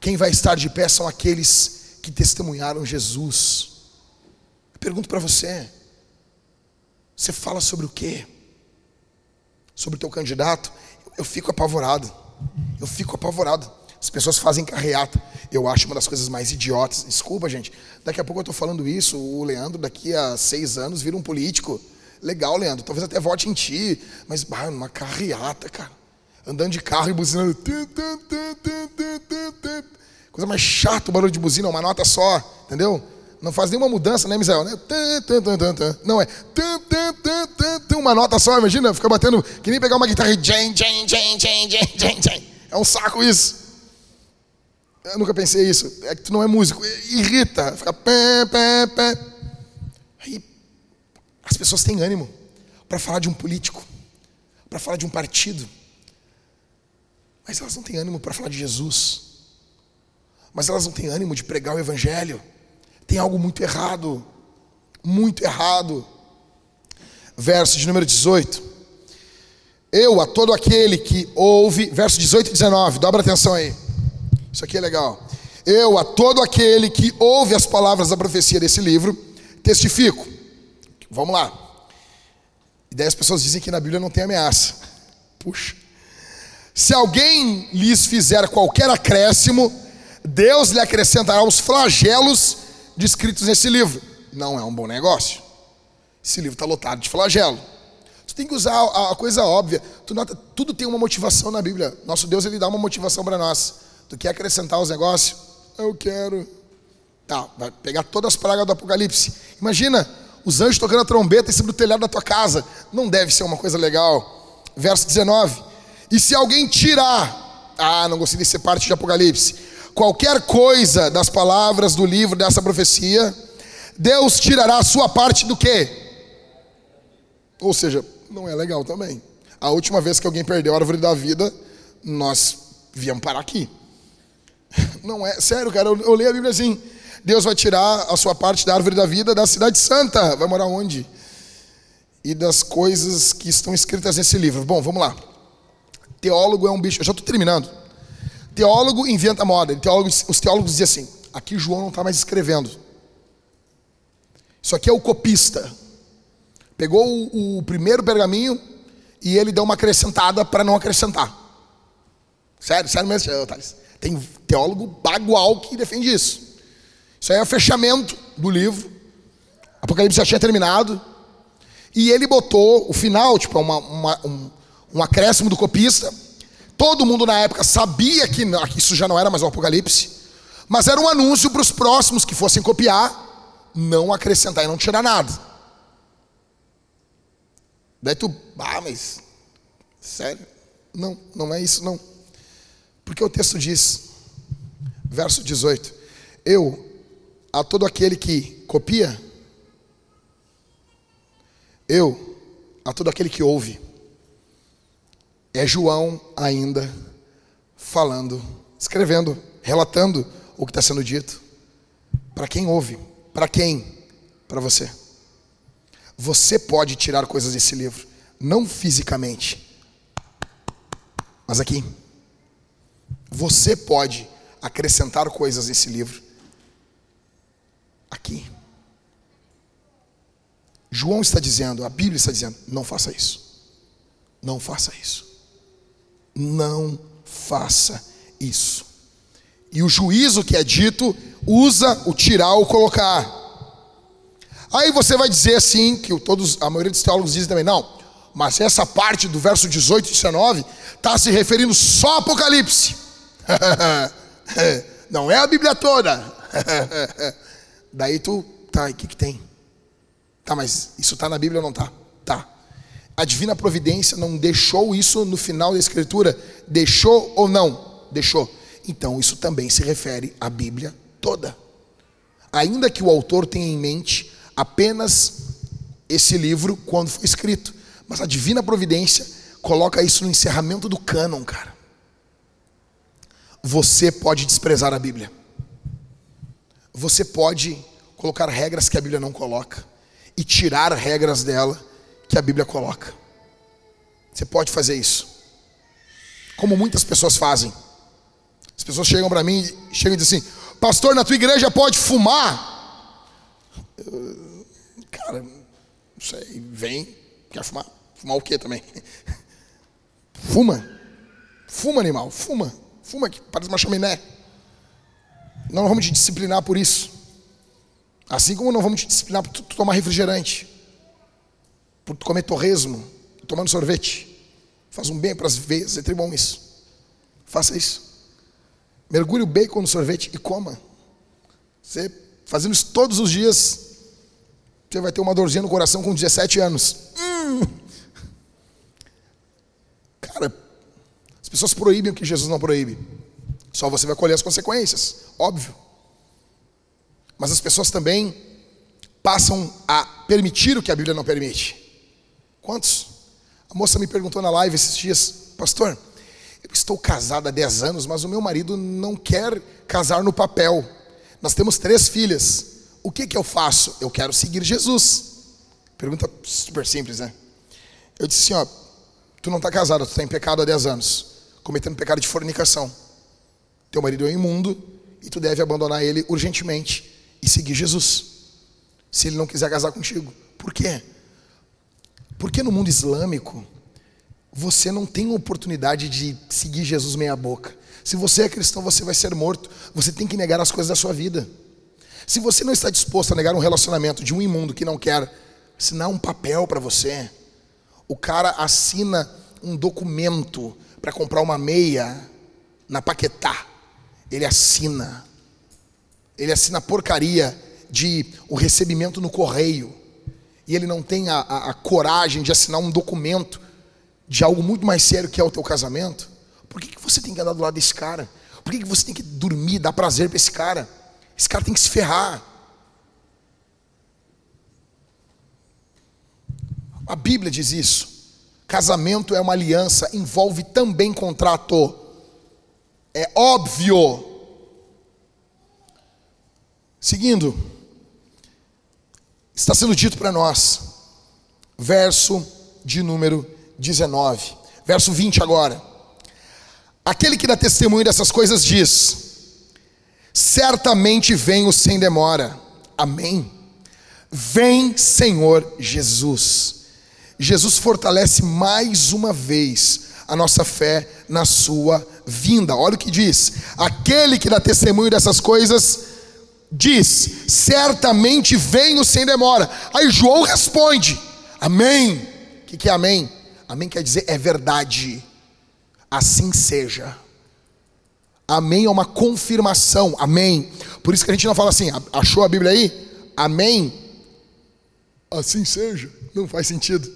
Speaker 1: quem vai estar de pé são aqueles que testemunharam Jesus. Eu pergunto para você: você fala sobre o quê? Sobre o teu candidato? Eu fico apavorado. Eu fico apavorado. As pessoas fazem carreata. Eu acho uma das coisas mais idiotas. Desculpa, gente. Daqui a pouco eu estou falando isso. O Leandro, daqui a seis anos, vira um político. Legal, Leandro. Talvez até vote em ti. Mas, bah, uma carreata, cara. Andando de carro e buzinando. Coisa mais chata o barulho de buzina, uma nota só. Entendeu? Não faz nenhuma mudança, né, Misael? Né? Não é uma nota só, imagina, fica batendo, que nem pegar uma guitarra É um saco isso. Eu nunca pensei isso. É que tu não é músico. Irrita. Fica pé, pé, pé. As pessoas têm ânimo para falar de um político, para falar de um partido. Mas elas não têm ânimo para falar de Jesus. Mas elas não têm ânimo de pregar o evangelho. Tem algo muito errado. Muito errado. Verso de número 18. Eu, a todo aquele que ouve, verso 18 e 19, dobra atenção aí. Isso aqui é legal. Eu, a todo aquele que ouve as palavras da profecia desse livro, testifico. Vamos lá. E daí as pessoas dizem que na Bíblia não tem ameaça. Puxa. Se alguém lhes fizer qualquer acréscimo, Deus lhe acrescentará os flagelos descritos nesse livro. Não é um bom negócio. Esse livro está lotado de flagelo. Tu tem que usar a, coisa óbvia. Tu nota, tudo tem uma motivação na Bíblia. Nosso Deus ele dá uma motivação para nós. Tu quer acrescentar os negócios? Eu quero. Tá, vai pegar todas as pragas do Apocalipse. Imagina os anjos tocando a trombeta em cima do telhado da tua casa. Não deve ser uma coisa legal. Verso 19. E se alguém tirar, ah, não gostei de ser parte de Apocalipse, qualquer coisa das palavras do livro dessa profecia, Deus tirará a sua parte do quê? Ou seja, não é legal também. A última vez que alguém perdeu a árvore da vida, nós viemos parar aqui. Não é, sério, cara, eu, eu leio a Bíblia assim: Deus vai tirar a sua parte da árvore da vida da cidade santa. Vai morar onde? E das coisas que estão escritas nesse livro. Bom, vamos lá. Teólogo é um bicho. Eu já estou terminando. Teólogo inventa moda. Os teólogos dizem assim: aqui João não está mais escrevendo. Isso aqui é o copista. Pegou o, o primeiro pergaminho e ele deu uma acrescentada para não acrescentar. Sério, sério mesmo, Thales. Tem teólogo bagual que defende isso. Isso aí é o fechamento do livro. Apocalipse já tinha terminado. E ele botou o final, tipo, uma, uma, um, um acréscimo do copista. Todo mundo na época sabia que isso já não era mais o Apocalipse. Mas era um anúncio para os próximos que fossem copiar, não acrescentar e não tirar nada. Daí tu, ah, mas, sério? Não, não é isso não. Porque o texto diz, verso 18: Eu, a todo aquele que copia, eu, a todo aquele que ouve, é João ainda falando, escrevendo, relatando o que está sendo dito. Para quem ouve? Para quem? Para você. Você pode tirar coisas desse livro, não fisicamente, mas aqui. Você pode acrescentar coisas nesse livro. Aqui. João está dizendo, a Bíblia está dizendo: não faça isso. Não faça isso. Não faça isso. E o juízo que é dito usa o tirar ou colocar. Aí você vai dizer assim, que todos, a maioria dos teólogos dizem também, não, mas essa parte do verso 18 e 19 está se referindo só ao Apocalipse. não é a Bíblia toda. Daí tu, tá, e o que, que tem? Tá, mas isso está na Bíblia ou não está? Tá. A divina providência não deixou isso no final da Escritura? Deixou ou não? Deixou. Então isso também se refere à Bíblia toda. Ainda que o autor tenha em mente apenas esse livro quando foi escrito, mas a divina providência coloca isso no encerramento do cânon, cara. Você pode desprezar a Bíblia. Você pode colocar regras que a Bíblia não coloca e tirar regras dela que a Bíblia coloca. Você pode fazer isso. Como muitas pessoas fazem. As pessoas chegam para mim, chegam e dizem assim: Pastor, na tua igreja pode fumar? Cara, não sei, vem, quer fumar? Fumar o que também? Fuma. Fuma, animal, fuma. Fuma que parece uma chaminé. Não vamos te disciplinar por isso. Assim como não vamos te disciplinar por tu tomar refrigerante, por tu comer torresmo, tomando sorvete. Faz um bem para as veias, é bom isso. Faça isso. Mergulhe o bacon no sorvete e coma. Você fazendo isso todos os dias, você vai ter uma dorzinha no coração com 17 anos. Hum. Cara, as pessoas proíbem o que Jesus não proíbe. Só você vai colher as consequências, óbvio. Mas as pessoas também passam a permitir o que a Bíblia não permite. Quantos? A moça me perguntou na live esses dias, pastor, eu estou casada há 10 anos, mas o meu marido não quer casar no papel. Nós temos três filhas. O que, que eu faço? Eu quero seguir Jesus. Pergunta super simples, né? Eu disse assim: ó, tu não está casado, tu está em pecado há 10 anos, cometendo pecado de fornicação. Teu marido é imundo e tu deve abandonar ele urgentemente e seguir Jesus. Se ele não quiser casar contigo. Por quê? Porque no mundo islâmico, você não tem oportunidade de seguir Jesus meia boca. Se você é cristão, você vai ser morto. Você tem que negar as coisas da sua vida. Se você não está disposto a negar um relacionamento de um imundo que não quer assinar um papel para você, o cara assina um documento para comprar uma meia na Paquetá. Ele assina. Ele assina porcaria de o recebimento no correio. E ele não tem a, a, a coragem de assinar um documento de algo muito mais sério que é o teu casamento, por que, que você tem que andar do lado desse cara? Por que, que você tem que dormir, dar prazer para esse cara? Esse cara tem que se ferrar. A Bíblia diz isso. Casamento é uma aliança, envolve também contrato. É óbvio. Seguindo, está sendo dito para nós, verso de número 19, verso 20 agora. Aquele que dá testemunho dessas coisas diz: Certamente venho sem demora. Amém. Vem, Senhor Jesus. Jesus fortalece mais uma vez a nossa fé na sua vinda. Olha o que diz: Aquele que dá testemunho dessas coisas diz: Certamente venho sem demora. Aí João responde: Amém. O que, que é amém? Amém quer dizer é verdade. Assim seja. Amém é uma confirmação. Amém. Por isso que a gente não fala assim, achou a Bíblia aí? Amém. Assim seja. Não faz sentido.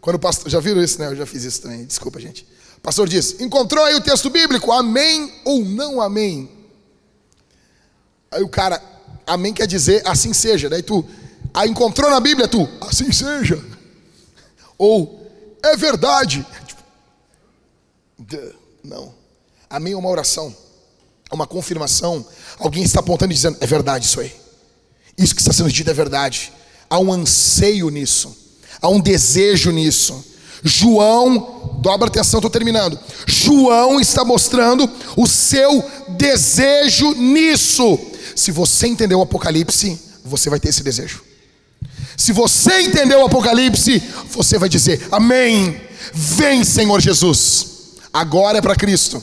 Speaker 1: Quando o pastor, já viram isso, né? Eu já fiz isso também. Desculpa, gente. O pastor diz: "Encontrou aí o texto bíblico? Amém ou não amém?" Aí o cara, amém quer dizer assim seja. Daí tu, ah, encontrou na Bíblia tu, assim seja. Ou é verdade. Não. Amém é uma oração, é uma confirmação. Alguém está apontando e dizendo: é verdade isso aí. Isso que está sendo dito é verdade. Há um anseio nisso, há um desejo nisso. João, dobra atenção, estou terminando. João está mostrando o seu desejo nisso. Se você entender o Apocalipse, você vai ter esse desejo. Se você entendeu o Apocalipse, você vai dizer: Amém. Vem, Senhor Jesus. Agora é para Cristo.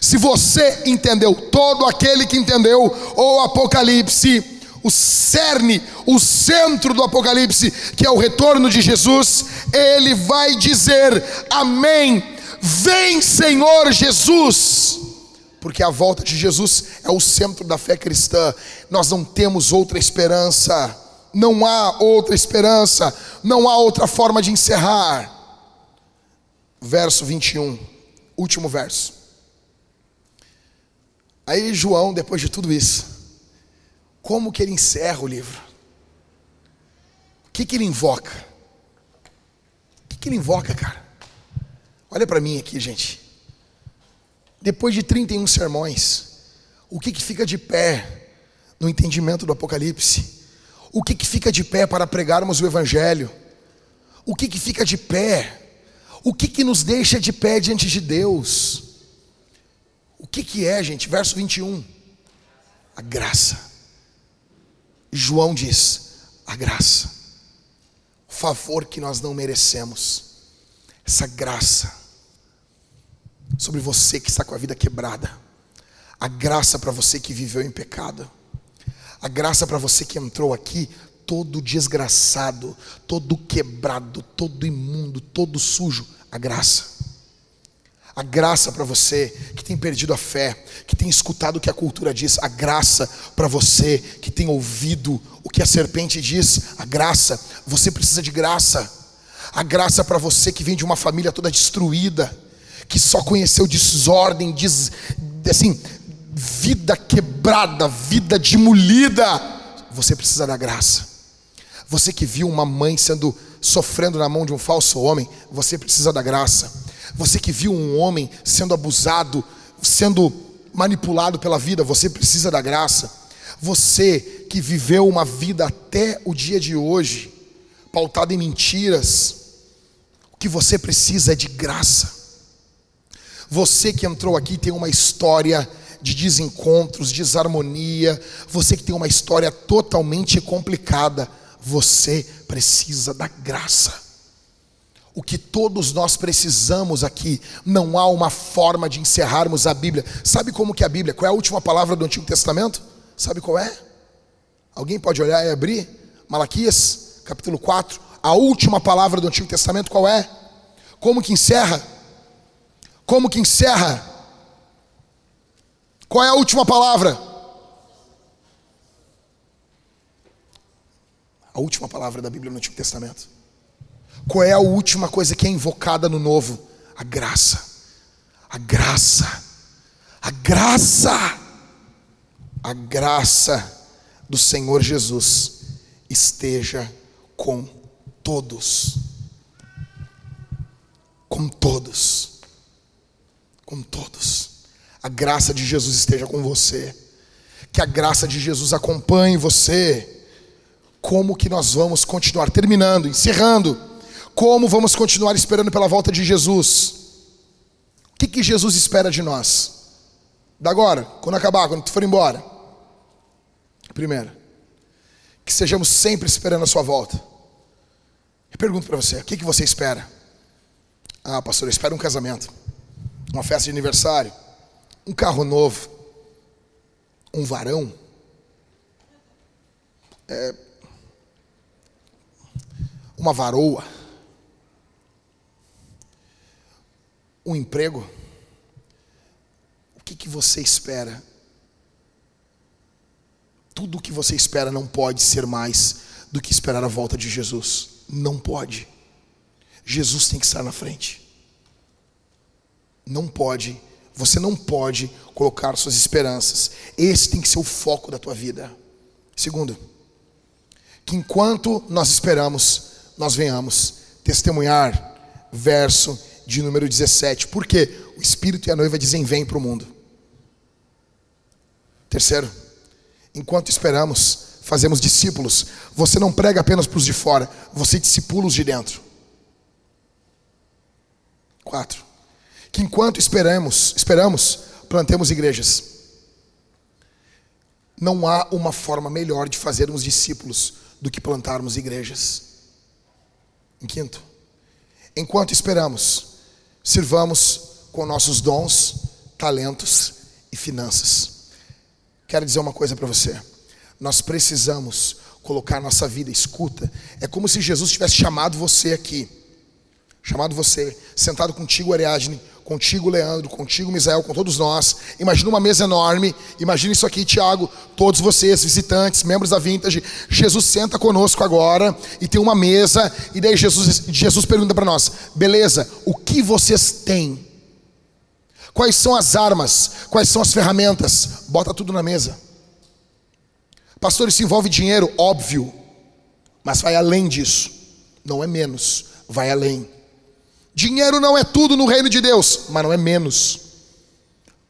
Speaker 1: Se você entendeu, todo aquele que entendeu o Apocalipse, o cerne, o centro do Apocalipse, que é o retorno de Jesus, ele vai dizer: Amém. Vem, Senhor Jesus. porque a volta de Jesus é o centro da fé cristã. Nós não temos outra esperança, não há outra esperança, não há outra forma de encerrar. Verso 21, último verso. Aí João, depois de tudo isso, como que ele encerra o livro? O que, que ele invoca? O que, que ele invoca, cara? Olha para mim aqui, gente. Depois de 31 sermões, o que, que fica de pé no entendimento do Apocalipse? O que, que fica de pé para pregarmos o Evangelho? O que, que fica de pé? O que, que nos deixa de pé diante de Deus? O que, que é, gente? Verso 21. A graça. João diz: a graça. O favor que nós não merecemos. Essa graça. Sobre você que está com a vida quebrada. A graça para você que viveu em pecado. A graça para você que entrou aqui todo desgraçado, todo quebrado, todo imundo, todo sujo. A graça. A graça para você que tem perdido a fé, que tem escutado o que a cultura diz, a graça para você que tem ouvido o que a serpente diz, a graça, você precisa de graça. A graça para você que vem de uma família toda destruída, que só conheceu desordem, des, assim, vida quebrada, vida demolida. Você precisa da graça. Você que viu uma mãe sendo sofrendo na mão de um falso homem, você precisa da graça. Você que viu um homem sendo abusado, sendo manipulado pela vida, você precisa da graça. Você que viveu uma vida até o dia de hoje, pautada em mentiras, o que você precisa é de graça. Você que entrou aqui tem uma história de desencontros, desarmonia, você que tem uma história totalmente complicada, você precisa da graça. O que todos nós precisamos aqui, não há uma forma de encerrarmos a Bíblia. Sabe como que é a Bíblia? Qual é a última palavra do Antigo Testamento? Sabe qual é? Alguém pode olhar e abrir? Malaquias, capítulo 4. A última palavra do Antigo Testamento qual é? Como que encerra? Como que encerra? Qual é a última palavra? A última palavra da Bíblia no Antigo Testamento. Qual é a última coisa que é invocada no novo? A graça. A graça. A graça. A graça do Senhor Jesus esteja com todos. Com todos. Com todos. A graça de Jesus esteja com você. Que a graça de Jesus acompanhe você. Como que nós vamos continuar terminando, encerrando como vamos continuar esperando pela volta de Jesus? O que, que Jesus espera de nós? Da agora, quando acabar, quando tu for embora. Primeiro, que sejamos sempre esperando a sua volta. Eu pergunto para você, o que, que você espera? Ah, pastor, eu espero um casamento, uma festa de aniversário, um carro novo, um varão. É, uma varoa. Um emprego, o que, que você espera? Tudo o que você espera não pode ser mais do que esperar a volta de Jesus. Não pode. Jesus tem que estar na frente. Não pode. Você não pode colocar suas esperanças. Esse tem que ser o foco da tua vida. Segundo, que enquanto nós esperamos, nós venhamos testemunhar. Verso de número 17. Por quê? O Espírito e a noiva dizem: Vem para o mundo. Terceiro, enquanto esperamos, fazemos discípulos. Você não prega apenas para os de fora, você discipula os de dentro. Quatro, que enquanto esperamos, esperamos, plantemos igrejas. Não há uma forma melhor de fazermos discípulos do que plantarmos igrejas. Em quinto, enquanto esperamos, sirvamos com nossos dons, talentos e finanças. Quero dizer uma coisa para você. Nós precisamos colocar nossa vida, escuta. É como se Jesus tivesse chamado você aqui, chamado você, sentado contigo, Ariadne, contigo, Leandro, contigo, Misael, com todos nós. Imagina uma mesa enorme. Imagina isso aqui, Tiago, todos vocês, visitantes, membros da Vintage. Jesus senta conosco agora e tem uma mesa. E daí Jesus, Jesus pergunta para nós: beleza, o que vocês têm? Quais são as armas? Quais são as ferramentas? Bota tudo na mesa. Pastor, isso envolve dinheiro? Óbvio. Mas vai além disso. Não é menos, vai além. Dinheiro não é tudo no reino de Deus, mas não é menos.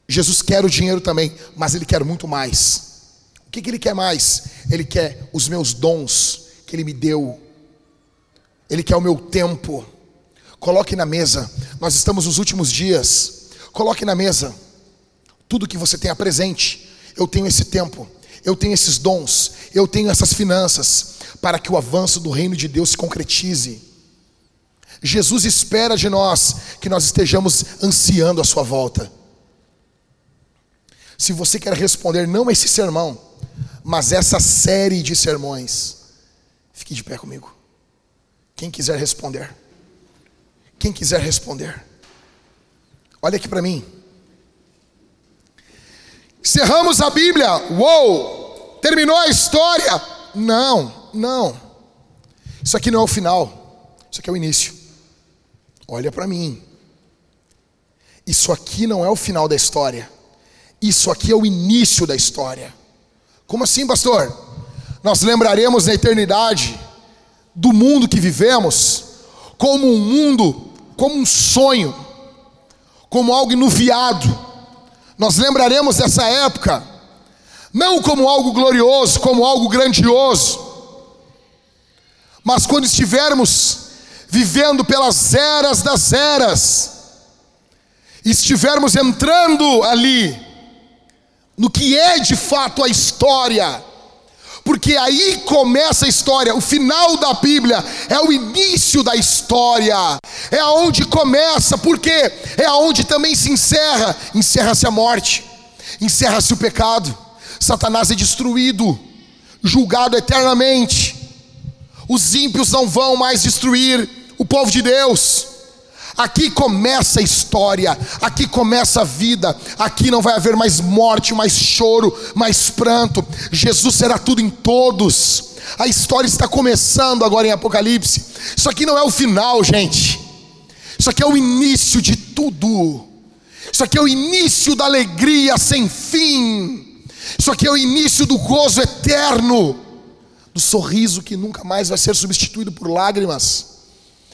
Speaker 1: Jesus quer o dinheiro também, mas ele quer muito mais. O que, que ele quer mais? Ele quer os meus dons que ele me deu. Ele quer o meu tempo. Coloque na mesa. Nós estamos nos últimos dias. Coloque na mesa tudo que você tenha presente. Eu tenho esse tempo, eu tenho esses dons, eu tenho essas finanças para que o avanço do reino de Deus se concretize. Jesus espera de nós que nós estejamos ansiando a sua volta. Se você quer responder não esse sermão, mas essa série de sermões, fique de pé comigo. Quem quiser responder. Quem quiser responder. Olha aqui para mim. Cerramos a Bíblia. Uou! Terminou a história? Não, não. Isso aqui não é o final. Isso aqui é o início. Olha para mim. Isso aqui não é o final da história. Isso aqui é o início da história. Como assim, pastor? Nós lembraremos na eternidade do mundo que vivemos como um mundo, como um sonho como algo inuviado. Nós lembraremos dessa época, não como algo glorioso, como algo grandioso, mas quando estivermos vivendo pelas eras das eras, estivermos entrando ali, no que é de fato a história, porque aí começa a história. O final da Bíblia é o início da história, é aonde começa, porque é aonde também se encerra. Encerra-se a morte, encerra-se o pecado. Satanás é destruído, julgado eternamente. Os ímpios não vão mais destruir o povo de Deus. Aqui começa a história, aqui começa a vida, aqui não vai haver mais morte, mais choro, mais pranto. Jesus será tudo em todos. A história está começando agora em Apocalipse. Isso aqui não é o final, gente. Isso aqui é o início de tudo. Isso aqui é o início da alegria sem fim. Isso aqui é o início do gozo eterno, do sorriso que nunca mais vai ser substituído por lágrimas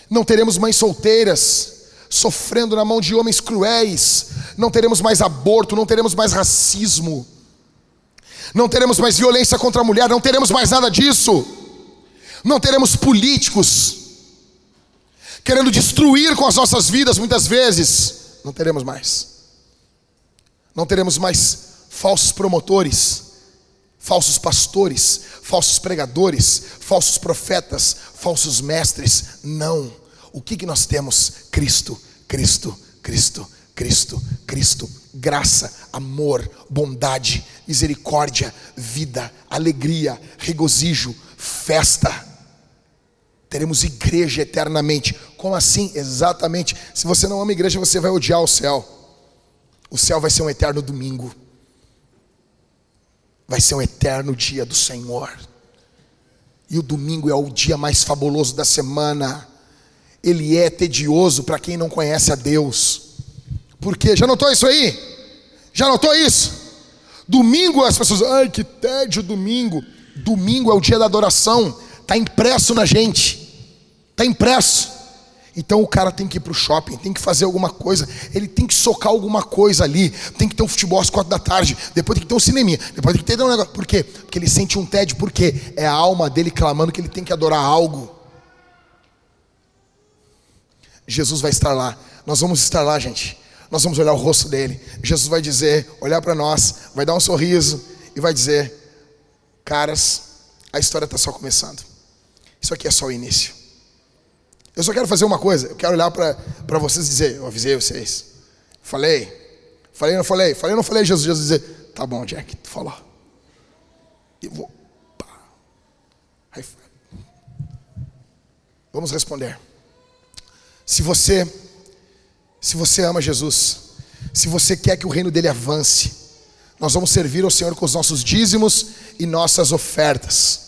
Speaker 1: não teremos mães solteiras sofrendo na mão de homens cruéis, não teremos mais aborto, não teremos mais racismo, não teremos mais violência contra a mulher, não teremos mais nada disso, não teremos políticos querendo destruir com as nossas vidas muitas vezes, não teremos mais, não teremos mais falsos promotores, falsos pastores, falsos pregadores, falsos profetas, falsos mestres, não o que, que nós temos? Cristo, Cristo, Cristo, Cristo, Cristo, graça, amor, bondade, misericórdia, vida, alegria, regozijo, festa. Teremos igreja eternamente. Como assim? Exatamente. Se você não ama igreja, você vai odiar o céu. O céu vai ser um eterno domingo. Vai ser um eterno dia do Senhor. E o domingo é o dia mais fabuloso da semana ele é tedioso para quem não conhece a Deus. Por quê? Já notou isso aí? Já notou isso? Domingo as pessoas, ai que tédio domingo. Domingo é o dia da adoração, está impresso na gente, está impresso. Então o cara tem que ir para o shopping, tem que fazer alguma coisa, ele tem que socar alguma coisa ali, tem que ter um futebol às quatro da tarde, depois tem que ter um cineminha, depois tem que ter um negócio. Por quê? Porque ele sente um tédio, porque é a alma dele clamando que ele tem que adorar algo. Jesus vai estar lá. Nós vamos estar lá, gente. Nós vamos olhar o rosto dele. Jesus vai dizer, olhar para nós, vai dar um sorriso e vai dizer: Caras, a história está só começando. Isso aqui é só o início. Eu só quero fazer uma coisa. Eu quero olhar para vocês e dizer: Eu avisei vocês. Falei. Falei, não falei. Falei, não falei. Jesus, Jesus dizer: Tá bom, Jack, tu falou. Eu vou. Vamos responder. Se você Se você ama Jesus, se você quer que o reino dele avance, nós vamos servir ao Senhor com os nossos dízimos e nossas ofertas.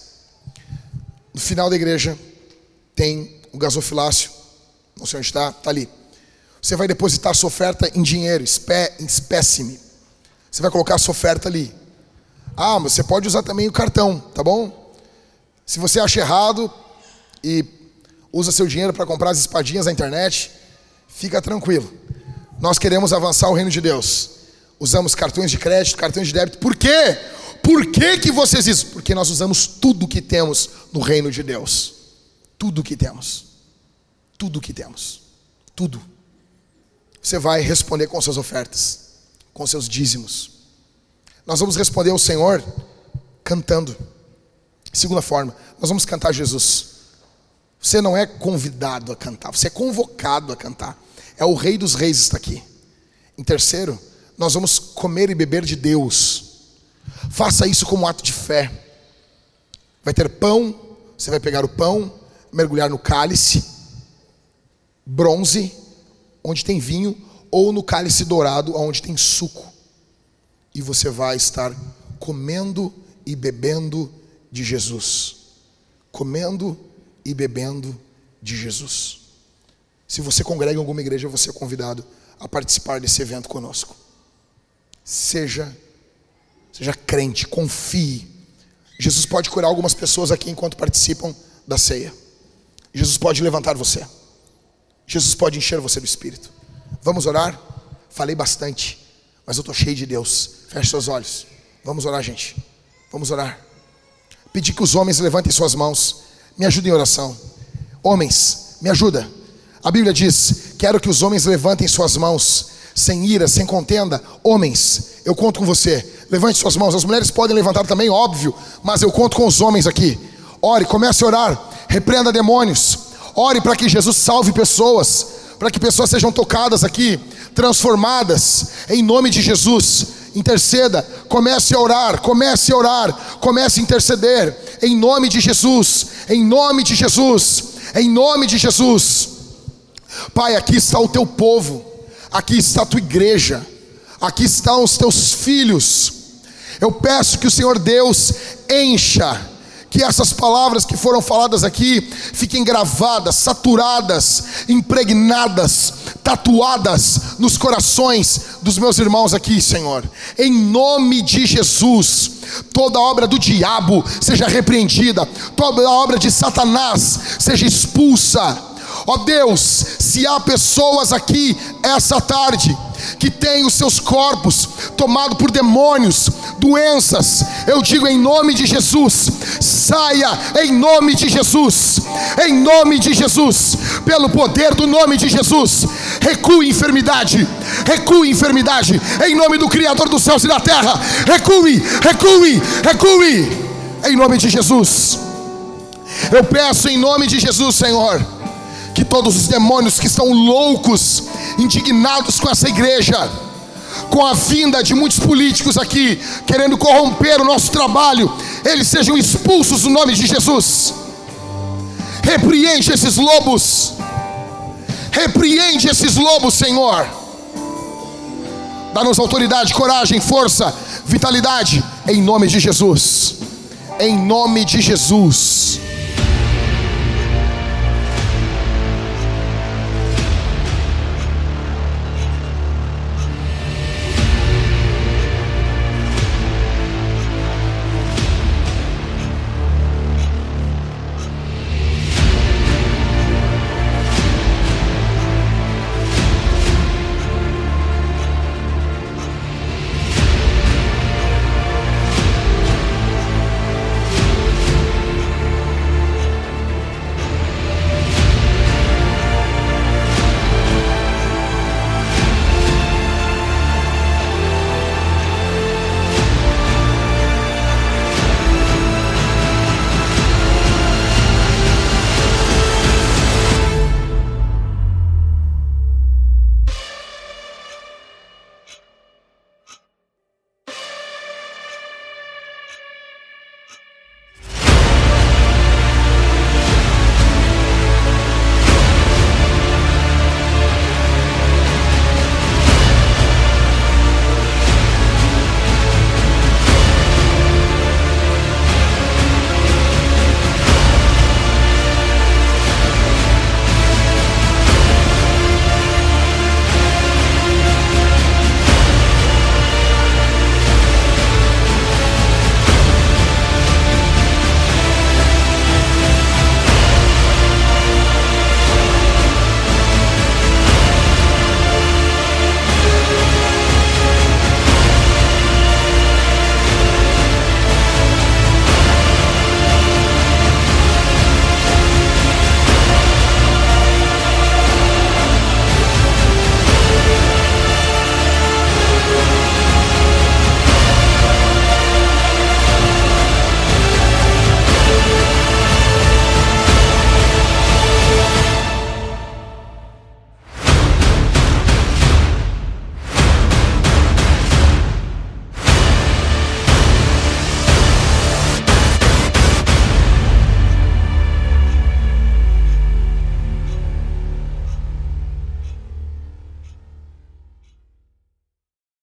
Speaker 1: No final da igreja tem o gasofilácio. Não sei onde está, está ali. Você vai depositar sua oferta em dinheiro, em espécime. Você vai colocar a sua oferta ali. Ah, mas você pode usar também o cartão, tá bom? Se você acha errado e usa seu dinheiro para comprar as espadinhas na internet, fica tranquilo. Nós queremos avançar o reino de Deus. Usamos cartões de crédito, cartões de débito. Por quê? Por que, que vocês isso? Porque nós usamos tudo que temos no reino de Deus. Tudo que temos. Tudo que temos. Tudo. Você vai responder com suas ofertas, com seus dízimos. Nós vamos responder ao Senhor cantando. Segunda forma, nós vamos cantar Jesus. Você não é convidado a cantar, você é convocado a cantar. É o Rei dos Reis está aqui. Em terceiro, nós vamos comer e beber de Deus. Faça isso como um ato de fé. Vai ter pão, você vai pegar o pão, mergulhar no cálice bronze, onde tem vinho, ou no cálice dourado, onde tem suco. E você vai estar comendo e bebendo de Jesus. Comendo e bebendo de Jesus. Se você congrega em alguma igreja, você é convidado a participar desse evento conosco. Seja seja crente, confie. Jesus pode curar algumas pessoas aqui enquanto participam da ceia. Jesus pode levantar você. Jesus pode encher você do Espírito. Vamos orar? Falei bastante, mas eu estou cheio de Deus. Feche seus olhos. Vamos orar, gente. Vamos orar. Pedir que os homens levantem suas mãos. Me ajudem em oração. Homens, me ajuda. A Bíblia diz: Quero que os homens levantem suas mãos, sem ira, sem contenda. Homens, eu conto com você. Levante suas mãos. As mulheres podem levantar também, óbvio, mas eu conto com os homens aqui. Ore, comece a orar. Repreenda demônios. Ore para que Jesus salve pessoas, para que pessoas sejam tocadas aqui, transformadas, em nome de Jesus. Interceda, comece a orar, comece a orar, comece a interceder, em nome de Jesus, em nome de Jesus, em nome de Jesus. Pai, aqui está o teu povo, aqui está a tua igreja, aqui estão os teus filhos. Eu peço que o Senhor Deus encha que essas palavras que foram faladas aqui fiquem gravadas, saturadas, impregnadas, tatuadas nos corações dos meus irmãos aqui, Senhor. Em nome de Jesus, toda obra do diabo seja repreendida, toda obra de Satanás seja expulsa. Ó Deus, se há pessoas aqui essa tarde que têm os seus corpos tomados por demônios, doenças, eu digo em nome de Jesus, saia em nome de Jesus, em nome de Jesus, pelo poder do nome de Jesus, recue enfermidade, recue enfermidade, em nome do Criador dos céus e da terra, recue, recue, recue, em nome de Jesus. Eu peço em nome de Jesus, Senhor, que todos os demônios que estão loucos, indignados com essa igreja, com a vinda de muitos políticos aqui, querendo corromper o nosso trabalho, eles sejam expulsos no nome de Jesus. Repreende esses lobos, repreende esses lobos, Senhor. Dá-nos autoridade, coragem, força, vitalidade, em nome de Jesus. Em nome de Jesus.